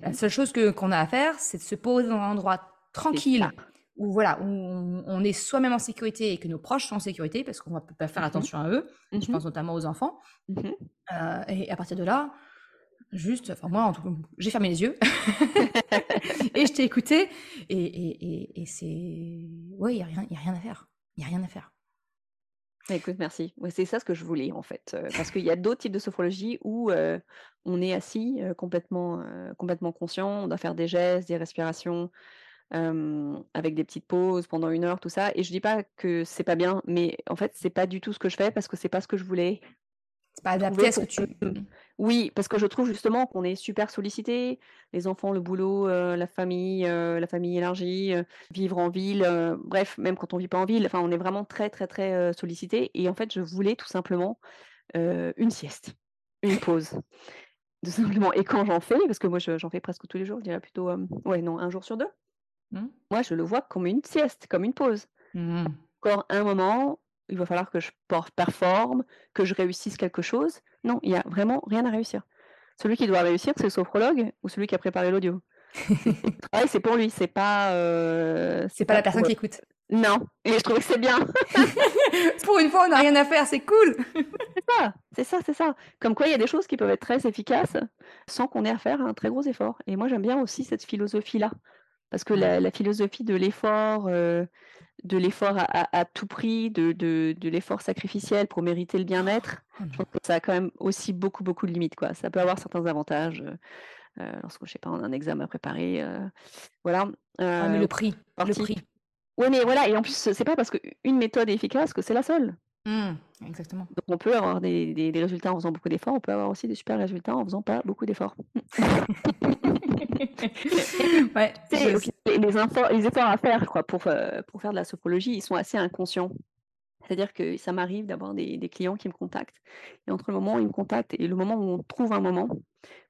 La seule chose que qu'on a à faire, c'est de se poser dans un endroit tranquille où voilà, où on, on est soi-même en sécurité et que nos proches sont en sécurité parce qu'on va pas faire Mhm. attention à eux. Je Mmh pense notamment aux enfants. Mmh Euh, et à partir de là, juste, enfin moi, j'ai fermé les yeux et je t'ai écouté. Et, c'est, ouais, il y a rien, à faire. Il y a rien à faire. Écoute, merci. C'est ça ce que je voulais en fait, heu, parce qu'il y a d'autres types de sophrologie où, heu, on est assis, heu, complètement, complètement conscient, on doit faire des gestes, des respirations, avec des petites pauses pendant une heure, tout ça et je dis pas que c'est pas bien, mais en fait, c'est pas du tout ce que je fais parce que c'est pas ce que je voulais C'est pas adapté trouver à ce que pour tu oui, parce que je trouve justement qu'on est super sollicité, les enfants, le boulot, heu, la famille, heu, la famille élargie, heu, vivre en ville, bref, même quand on vit pas en ville, enfin, on est vraiment très, très, très, sollicité et en fait, je voulais tout simplement, une sieste, une pause, tout simplement et quand j'en fais, parce que moi je j'en fais presque tous les jours, je dirais plutôt, ouais, non, un jour sur 2. Mmh. moi je le vois comme une sieste, comme une pause. Mmh. Encore un moment, il va falloir que je performe, que je réussisse quelque chose. Non, il y a vraiment rien à réussir. Celui qui doit réussir, c'est le sophrologue ou celui qui a préparé l'audio. C'est c'est le travail, c'est pour lui, c'est pas, heu, C'est pas pas la personne qui écoute. non et je trouvais que c'est bien. Pour une fois, on a rien à faire, c'est cool! C'est ça, c'est ça, c'est ça. Comme quoi il y a des choses qui peuvent être très efficaces sans qu'on ait à faire un très gros effort et moi j'aime bien aussi cette philosophie-là. Parce que la la philosophie de l'effort, heu, de l'effort à à à tout prix, de de de l'effort sacrificiel pour mériter le bien-être, Oh je pense que ça a quand même aussi beaucoup, beaucoup de limites, quoi. Ça peut avoir certains avantages, heu, lorsque, je sais pas, on a un examen à préparer, heu, voilà, Ouais, mais le prix, le prix. Ouais, mais voilà et en plus, c'est pas parce qu'une méthode est efficace que c'est la seule. Mmh, exactement. Donc on peut avoir des des des résultats en faisant beaucoup d'efforts, on peut avoir aussi des super résultats en faisant pas beaucoup d'efforts. Ouais, les efforts à faire quoi pour, heu, pour faire de la sophrologie, ils sont assez inconscients. C'est-à-dire que ça m'arrive d'avoir des des clients qui me contactent et entre le moment où ils me contactent et le moment où on trouve un moment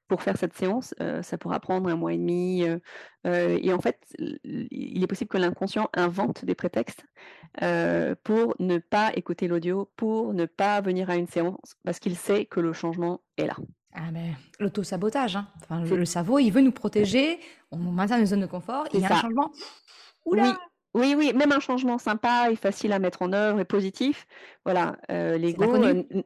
pour faire cette séance, heu, ça pourra prendre 1 mois et demi, heu heu et en fait, il est possible que l'inconscient invente des prétextes, pour ne pas écouter l'audio, pour ne pas venir à une séance, parce qu'il sait que le changement est là. Ah beh, l'auto-sabotage, hein. Enfin, le cerveau, il veut nous protéger, on maintient une zone de confort, il y a un changement, ouh là! Oui, oui, oui, même un changement sympa et facile à mettre en œuvre et positif, voilà, l'ego,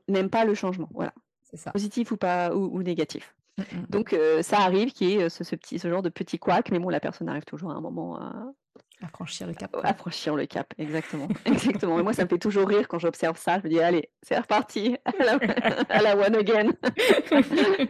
n'aime pas le changement, voilà, C'est ça. positif ou pas ou ou négatif. Mmh. Donc heu, ça arrive qu'il y ait, heu, ce ce petit ce genre de petit couac, mais bon, la personne arrive toujours à un moment à À franchir le cap, à franchir le cap, exactement, exactement et moi, ça me fait toujours rire quand j'observe ça. Je me dis: «Allez, c'est reparti, à la à la one again».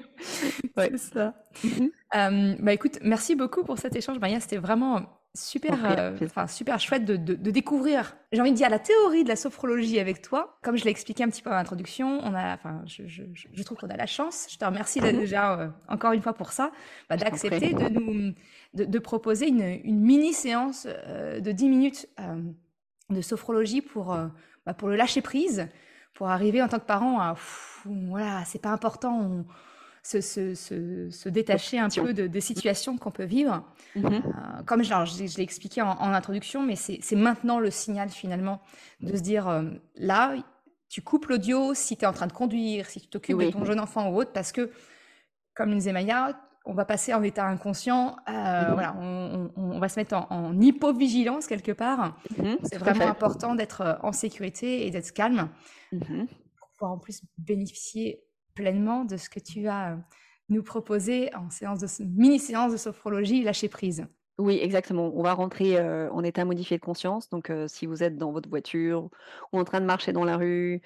Ouais. C'est ça. Mmh mh. Hem, bah, écoute, merci beaucoup pour cet échange, Maya, c'était vraiment super, enfin, super chouette de de de découvrir, j'ai envie de dire, la théorie de la sophrologie avec toi. Comme je l'ai expliqué un petit peu en introduction, on a enfin, je je je je trouve qu'on a la chance, je te remercie Mmh dé mh. déjà, heu, encore une fois pour ça, bah, d'accepter de nous de de proposer une une mini séance, heu, de 10 minutes, de sophrologie pour, bah, pour le lâcher prise, pour arriver en tant que parent à voilà, c'est pas important, on se se se se détacher un peu de des situations qu'on peut vivre. Mmh mh. Heu, comme genre je je l'ai expliqué en en introduction, mais c'est maintenant le signal finalement de se dire, hem: «Là, tu coupes l'audio si tu es en train de conduire, si tu t'occupes de ton jeune enfant ou autre», parce que, comme le disait Maya, on va passer en état inconscient, heu, Mmh mh. voilà, on on on va se mettre en en hypovigilance quelque part. Mmh mh, C'est vraiment important d'être, en sécurité et d'être calme, pour pouvoir en plus bénéficier pleinement de ce que tu vas, heu, nous proposer en séance de s mini séance de sophrologie lâcher prise. Oui, exactement. On va rentrer, heu, en état modifié de conscience, donc heu, si vous êtes dans votre voiture ou en train de marcher dans la rue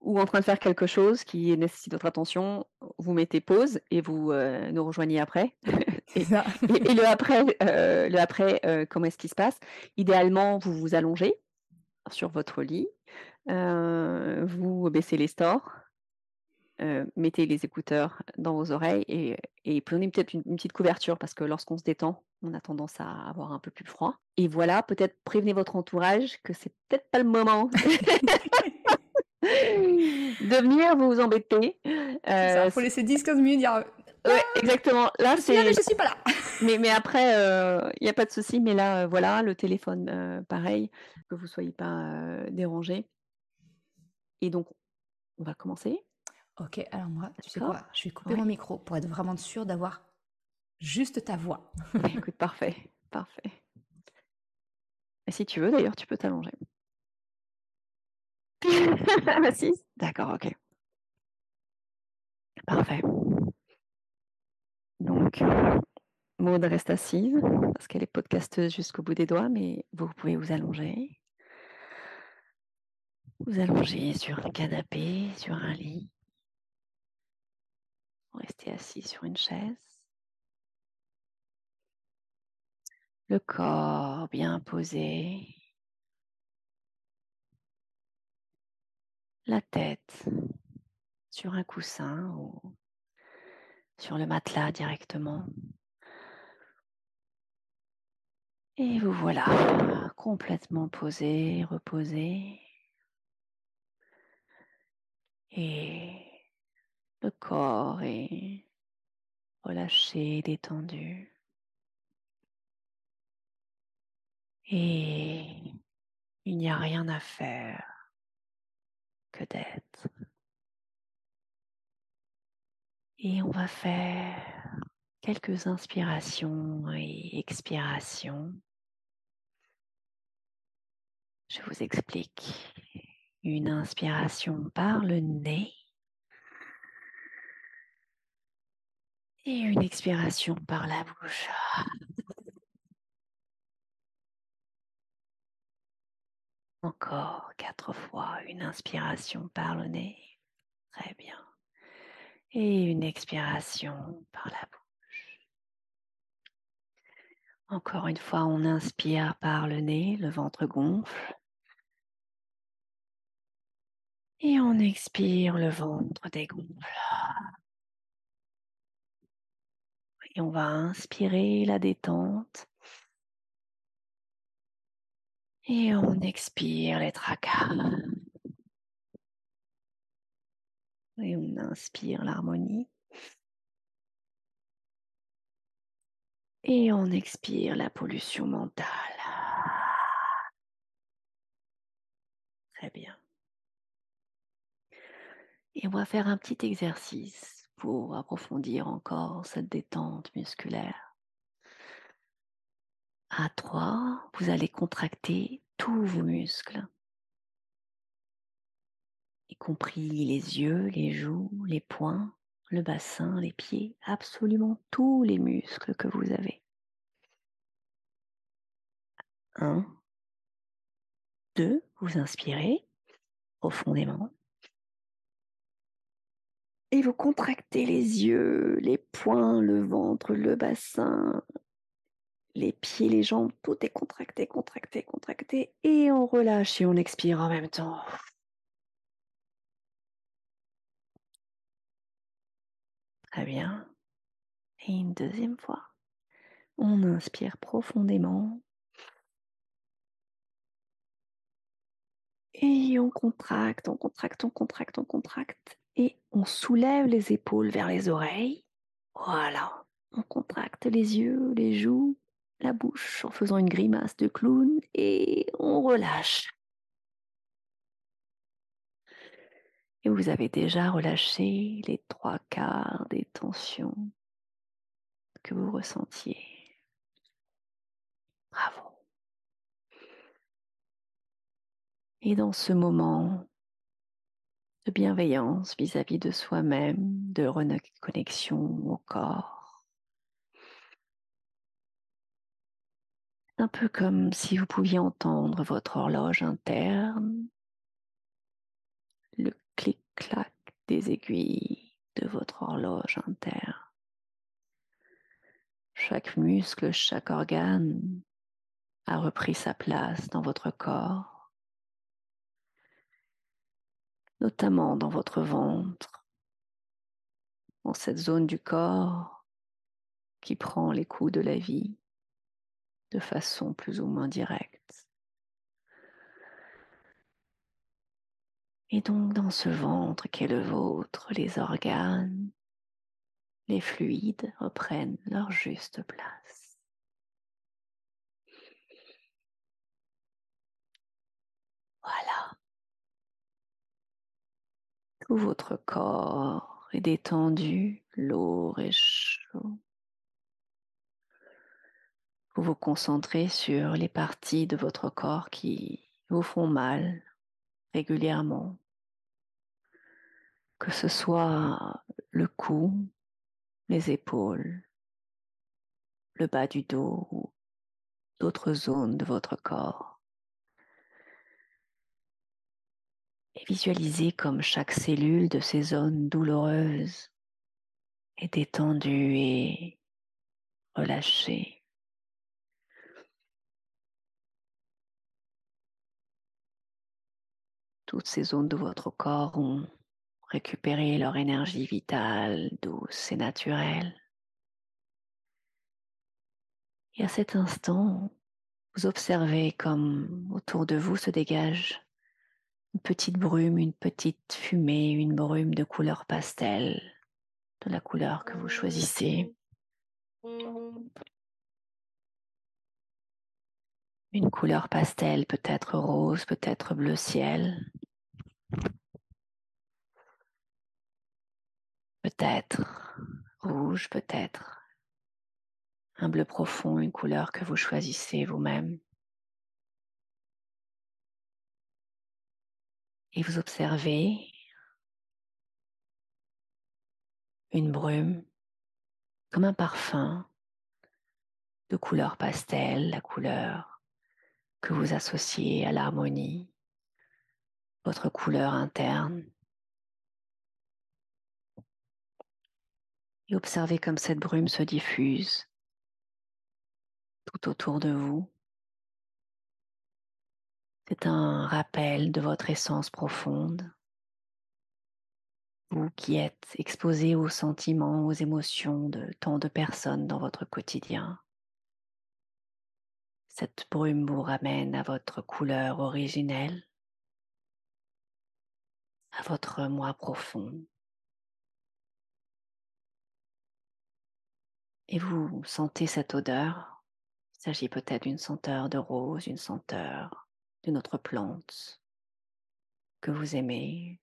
ou en train de faire quelque chose qui nécessite votre attention, vous mettez pause et vous, nous rejoignez après et ça. et et le après, le après, comment est-ce qu'il se passe? Idéalement, vous vous allongez sur votre lit, vous baissez les stores, heu, mettez les écouteurs dans vos oreilles et et prenez peut-être une une petite couverture parce que lorsqu'on se détend, on a tendance à avoir un peu plus froid et voilà, peut-être prévenez votre entourage que c'est peut-être pas le moment de venir vous embêter, ça, heu, faut laisser 10-15 minutes dire, heu: «Non, Ouais, exactement. Là, mais c'est je suis pas là!» mais mais après, il y a pas de souci, mais là, heu, voilà, le téléphone, pareil, que vous soyez pas, heu, dérangés et donc on va commencer. OK, alors moi, tu sais quoi? Je vais couper Ouais. mon micro pour être vraiment sûre d'avoir juste ta voix. Bah, écoute, parfait, parfait. Et si tu veux d'ailleurs, tu peux t'allonger. Assise? D'accord, OK. Parfait. Donc Maud reste assise parce qu'elle est podcasteuse jusqu'au bout des doigts, mais vous pouvez vous allonger. Vous allongez sur un canapé, sur un lit. Restez assis sur une chaise. Le corps bien posé. La tête sur un coussin ou sur le matelas directement. Et vous voilà complètement posé, reposé. Et le corps est relâché, détendu. Et il n'y a rien à faire que d'être. Et on va faire quelques inspirations et expirations. Je vous explique. Une inspiration par le nez et une expiration par la bouche. Encore quatre fois une inspiration par le nez. Très bien. Et une expiration par la bouche. Encore une fois, on inspire par le nez, le ventre gonfle. Et on expire, le ventre dégonfle. Et on va inspirer la détente. Et on expire les tracas. Et on inspire l'harmonie. Et on expire la pollution mentale. Très bien. Et on va faire un petit exercice pour approfondir encore cette détente musculaire. À 3, vous allez contracter tous vos muscles, y compris les yeux, les joues, les poings, le bassin, les pieds, absolument tous les muscles que vous avez. 1, 2, vous inspirez profondément. Et vous contractez les yeux, les poings, le ventre, le bassin, les pieds, les jambes, tout est contracté, contracté, contracté. Et on relâche et on expire en même temps. Très bien. Et une deuxième fois. On inspire profondément. Et on contracte, on contracte, on contracte, on contracte et on soulève les épaules vers les oreilles. Voilà, on contracte les yeux, les joues, la bouche en faisant une grimace de clown et on relâche. Et vous avez déjà relâché les trois quarts des tensions que vous ressentiez. Bravo. Et dans ce moment de bienveillance vis-à-vis de soi-même, de reconnexion au corps. Un peu comme si vous pouviez entendre votre horloge interne, le clic-clac des aiguilles de votre horloge interne. Chaque muscle, chaque organe a repris sa place dans votre corps notamment dans votre ventre, dans cette zone du corps qui prend les coups de la vie de façon plus ou moins directe. Et donc dans ce ventre qui est le vôtre, les organes, les fluides reprennent leur juste place. Tout votre corps est détendu, lourd et chaud. Vous vous concentrez sur les parties de votre corps qui vous font mal régulièrement, que ce soit le cou, les épaules, le bas du dos ou d'autres zones de votre corps. Et visualisez comme chaque cellule de ces zones douloureuses est détendue et relâchée. Toutes ces zones de votre corps ont récupéré leur énergie vitale, douce et naturelle. Et à cet instant, vous observez comme autour de vous se dégage une petite brume, une petite fumée, une brume de couleur pastel, de la couleur que vous choisissez. Une couleur pastel, peut-être rose, peut-être bleu ciel. Peut-être rouge, peut-être un bleu profond, une couleur que vous choisissez vous-même. Et vous observez une brume comme un parfum de couleur pastel, la couleur que vous associez à l'harmonie, votre couleur interne. Et observez comme cette brume se diffuse tout autour de vous. C'est un rappel de votre essence profonde? Vous qui êtes exposé aux sentiments, aux émotions de tant de personnes dans votre quotidien. Cette brume vous ramène à votre couleur originelle, à votre moi profond. Et vous sentez cette odeur? Il s'agit peut-être d'une senteur de rose, une senteur d'une autre plante que vous aimez.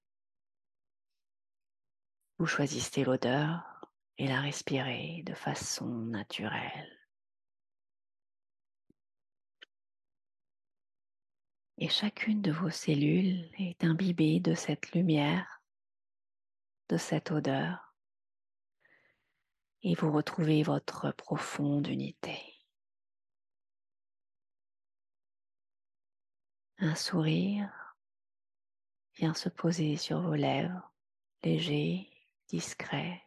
Vous choisissez l'odeur et la respirez de façon naturelle. Et chacune de vos cellules est imbibée de cette lumière, de cette odeur, et vous retrouvez votre profonde unité. Un sourire vient se poser sur vos lèvres, léger, discret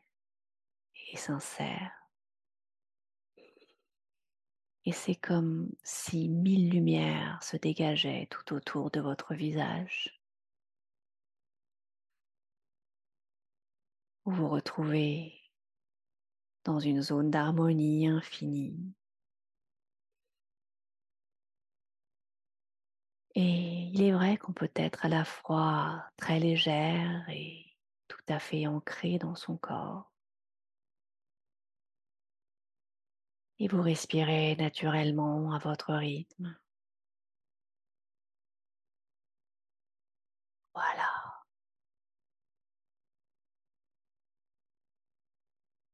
et sincère. Et c'est comme si mille lumières se dégageaient tout autour de votre visage. Vous vous retrouvez dans une zone d'harmonie infinie Et il est vrai qu'on peut être à la fois très légère et tout à fait ancrée dans son corps. Et vous respirez naturellement à votre rythme. Voilà.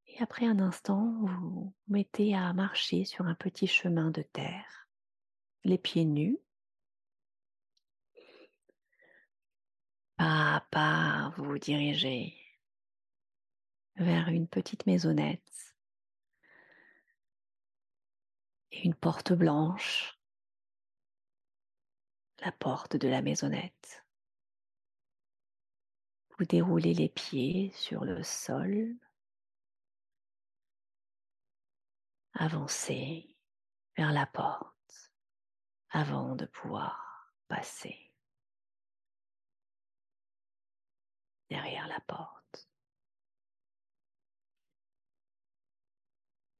Et après un instant, vous vous mettez à marcher sur un petit chemin de terre, les pieds nus Pas à pas, vous vous dirigez vers une petite maisonnette et une porte blanche, la porte de la maisonnette. Vous déroulez les pieds sur le sol, avancez vers la porte avant de pouvoir passer. Derrière la porte.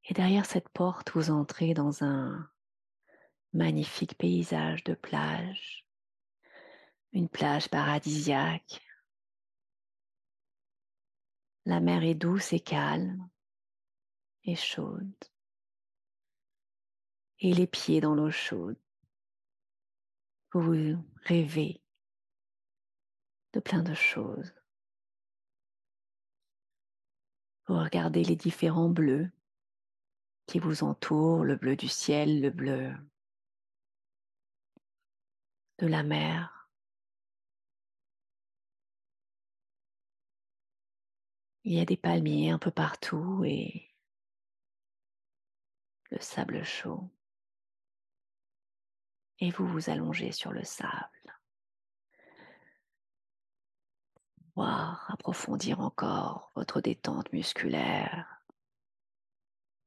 Et derrière cette porte, vous entrez dans un magnifique paysage de plage, une plage paradisiaque. La mer est douce et calme et chaude. Et les pieds dans l'eau chaude. Vous rêvez de plein de choses. Regardez les différents bleus qui vous entourent, le bleu du ciel, le bleu de la mer. Il y a des palmiers un peu partout et le sable chaud. Et vous vous allongez sur le sable. Pouvoir approfondir encore votre détente musculaire,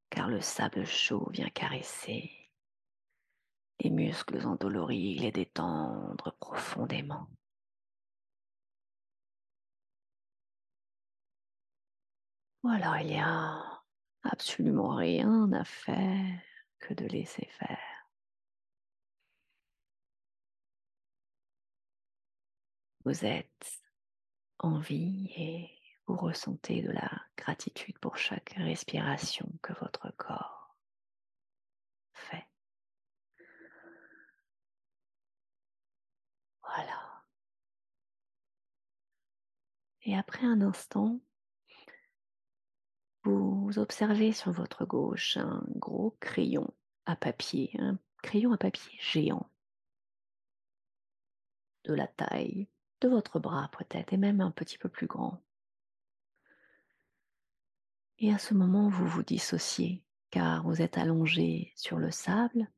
car le sable chaud vient caresser les muscles endoloris, les détendre profondément. Voilà, il n'y a absolument rien à faire que de laisser faire. Vous êtes en vie et vous ressentez de la gratitude pour chaque respiration que votre corps fait. Voilà. Et après un instant, vous observez sur votre gauche un gros crayon à papier, un crayon à papier géant, de la taille de votre bras peut-être, et même un petit peu plus grand. Et à ce moment, vous vous dissociez, car vous êtes allongé sur le sable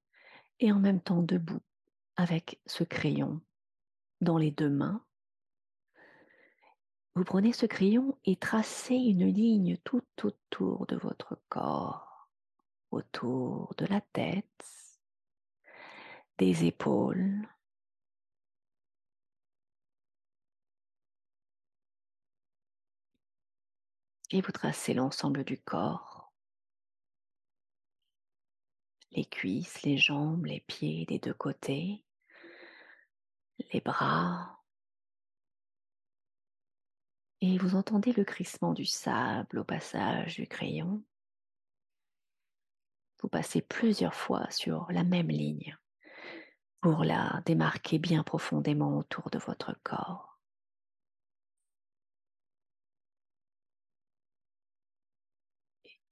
et en même temps debout, avec ce crayon dans les deux mains vous prenez ce crayon et tracez une ligne tout autour de votre corps, autour de la tête, des épaules, et vous tracez l'ensemble du corps, les cuisses, les jambes, les pieds des deux côtés, les bras, et vous entendez le crissement du sable au passage du crayon. Vous passez plusieurs fois sur la même ligne pour la démarquer bien profondément autour de votre corps.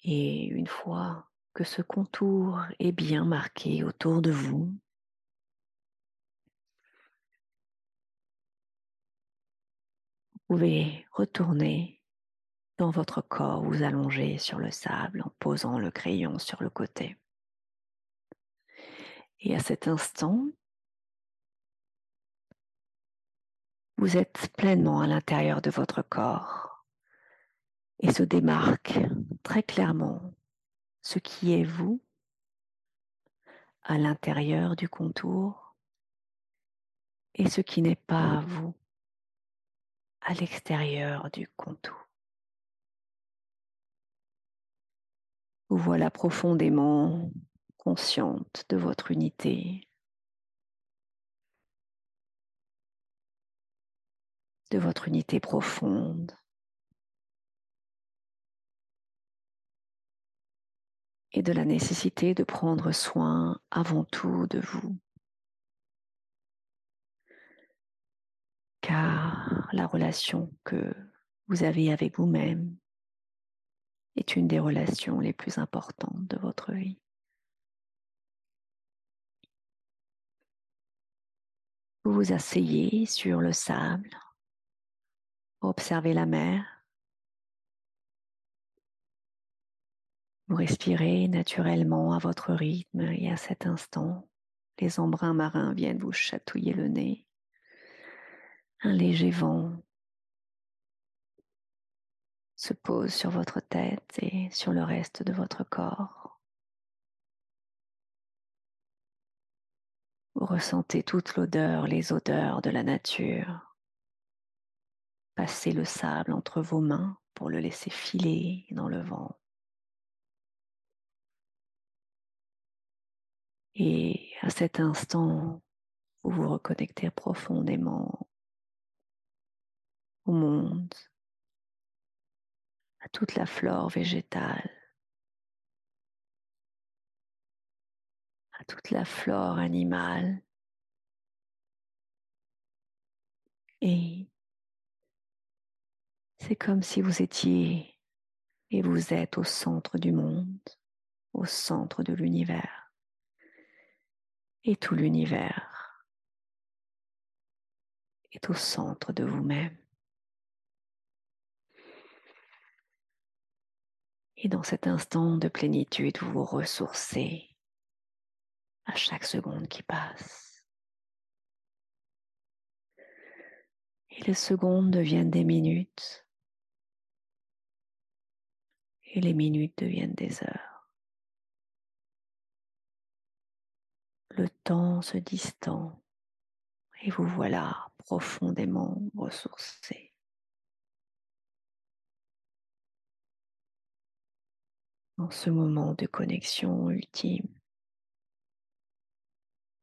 Et une fois que ce contour est bien marqué autour de vous, pouvez retourner dans votre corps, vous allonger sur le sable en posant le crayon sur le côté. Et à cet instant, vous êtes pleinement à l'intérieur de votre corps et se démarque très clairement ce qui est vous à l'intérieur du contour et ce qui n'est pas vous à l'extérieur du contour. Vous voilà profondément consciente de votre unité, de votre unité profonde. Et de la nécessité de prendre soin avant tout de vous. car la relation que vous avez avec vous-même est une des relations les plus importantes de votre vie. Vous vous asseyez sur le sable, observez la mer, vous respirez naturellement à votre rythme et à cet instant, les embruns marins viennent vous chatouiller le nez un léger vent se pose sur votre tête et sur le reste de votre corps. Vous ressentez toute l'odeur, les odeurs de la nature. Passez le sable entre vos mains pour le laisser filer dans le vent. Et à cet instant, vous vous reconnectez profondément au monde, à toute la flore végétale, à toute la flore animale. Et c'est comme si vous étiez et vous êtes au centre du monde, au centre de l'univers. Et tout l'univers est au centre de vous-même. Et dans cet instant de plénitude, vous vous ressourcez à chaque seconde qui passe. Et les secondes deviennent des minutes. Et les minutes deviennent des heures. Le temps se distend et vous voilà profondément ressourcé. Dans ce moment de connexion ultime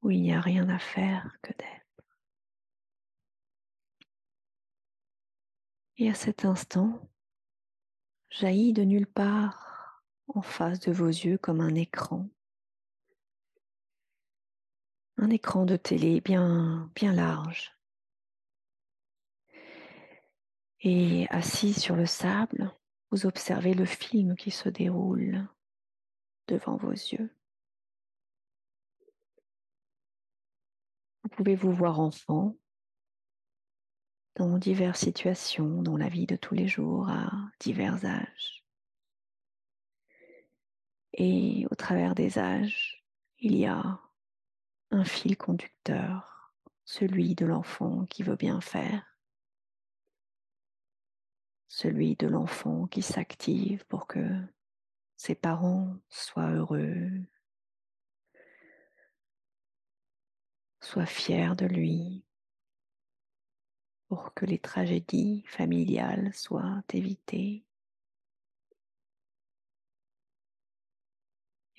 où il n'y a rien à faire que d'être. Et à cet instant, jaillit de nulle part en face de vos yeux comme un écran. Un écran de télé bien, bien large. Et assis sur le sable, vous observez le film qui se déroule devant vos yeux. Vous pouvez vous voir enfant dans diverses situations dans la vie de tous les jours à divers âges. Et au travers des âges, il y a un fil conducteur, celui de l'enfant qui veut bien faire, celui de l'enfant qui s'active pour que ses parents soient heureux, soient fiers de lui, pour que les tragédies familiales soient évitées.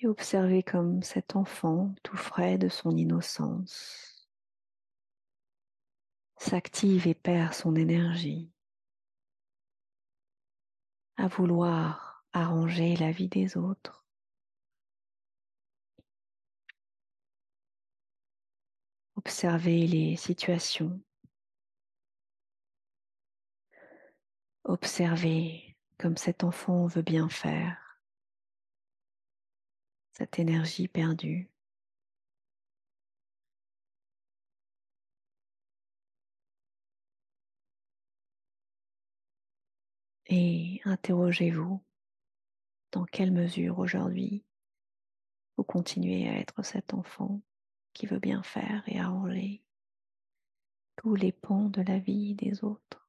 Et observez comme cet enfant, tout frais de son innocence, s'active et perd son énergie à vouloir arranger la vie des autres. Observez les situations Observez comme cet enfant veut bien faire, cette énergie perdue. Et interrogez-vous dans quelle mesure aujourd'hui vous continuez à être cet enfant qui veut bien faire et arranger tous les pans de la vie des autres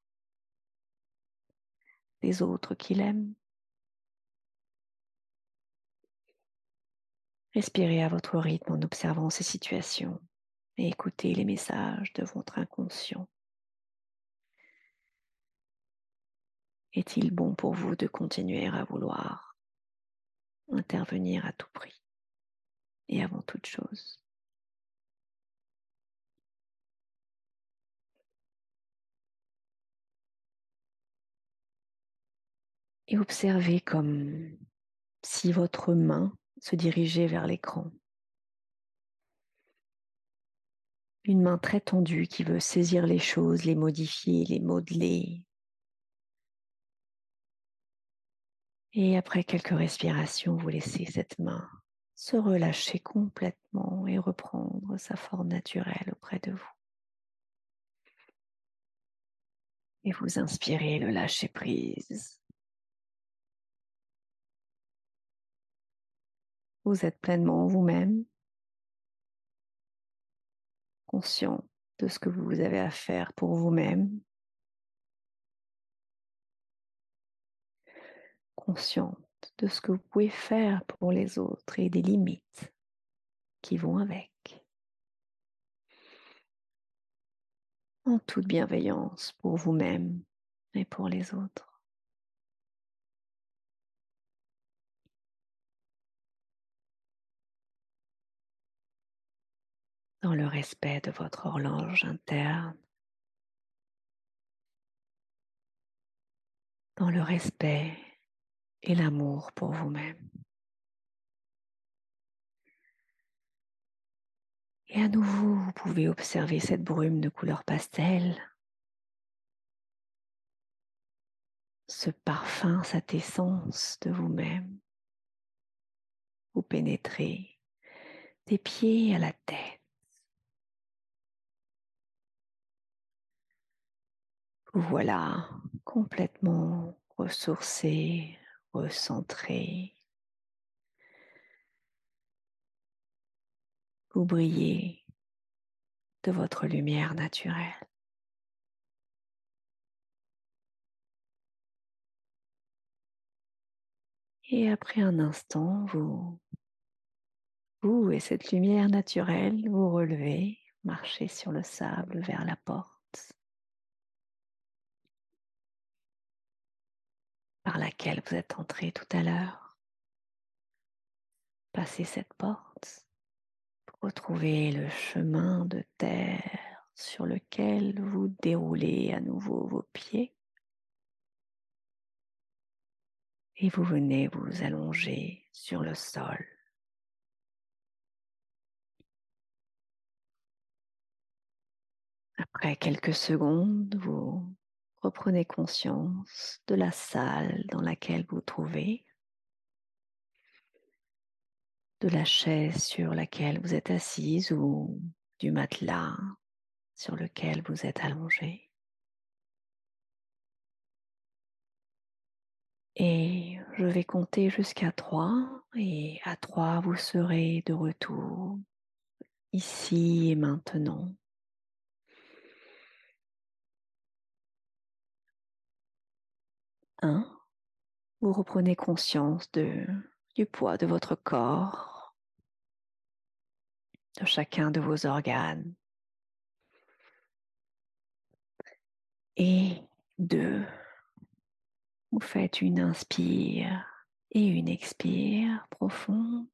des autres qu'il aime. Respirez à votre rythme en observant ces situations et écoutez les messages de votre inconscient. Est-il bon pour vous de continuer à vouloir intervenir à tout prix et avant toute chose? Et observez comme si votre main se dirigeait vers l'écran. Une main très tendue qui veut saisir les choses, les modifier, les modeler. Et après quelques respirations, vous laissez cette main se relâcher complètement et reprendre sa forme naturelle auprès de vous. Et vous inspirez le lâcher prise. Vous êtes pleinement vous-même, conscient de ce que vous avez à faire pour vous-même, consciente de ce que vous pouvez faire pour les autres et des limites qui vont avec. En toute bienveillance pour vous-même et pour les autres. Dans le respect de votre horloge interne, dans le respect et l'amour pour vous-même. Et à nouveau, vous pouvez observer cette brume de couleur pastel, ce parfum, cette essence de vous-même. Vous pénétrez des pieds à la tête. Voilà, complètement ressourcé, recentré. Vous brillez de votre lumière naturelle. Et après un instant, vous, vous et cette lumière naturelle, vous relevez, marchez sur le sable vers la porte. Par laquelle vous êtes entré tout à l'heure. Passez cette porte pour retrouver le chemin de terre sur lequel vous déroulez à nouveau vos pieds. et vous venez vous allonger sur le sol. Après quelques secondes, vous reprenez conscience de la salle dans laquelle vous trouvez, de la chaise sur laquelle vous êtes assise ou du matelas sur lequel vous êtes allongé. Et je vais compter jusqu'à 3 et à 3 vous serez de retour ici et maintenant. Un, vous reprenez conscience du poids de votre corps, de chacun de vos organes. Et deux, vous faites une inspire et une expire profonde.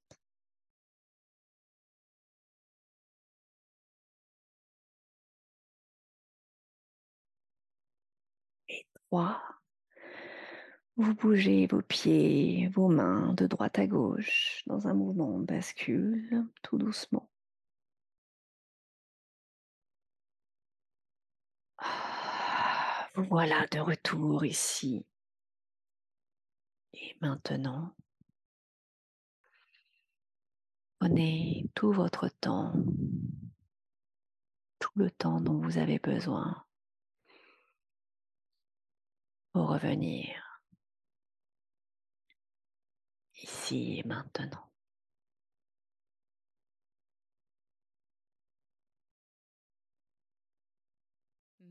Et trois, vous bougez vos pieds, vos mains de droite à gauche dans un mouvement bascule tout doucement. Vous voilà de retour ici et maintenant, prenez tout votre temps, tout le temps dont vous avez besoin pour revenir ici et maintenant.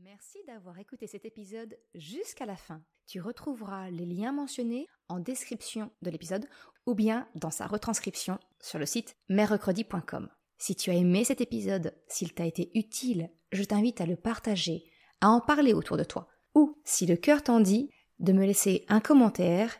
Merci d'avoir écouté cet épisode jusqu'à la fin. Tu retrouveras les liens mentionnés en description de l'épisode ou bien dans sa retranscription sur le site merrecredi.com. Si tu as aimé cet épisode, s'il t'a été utile, je t'invite à le partager, à en parler autour de toi. Ou, si le cœur t'en dit, de me laisser un commentaire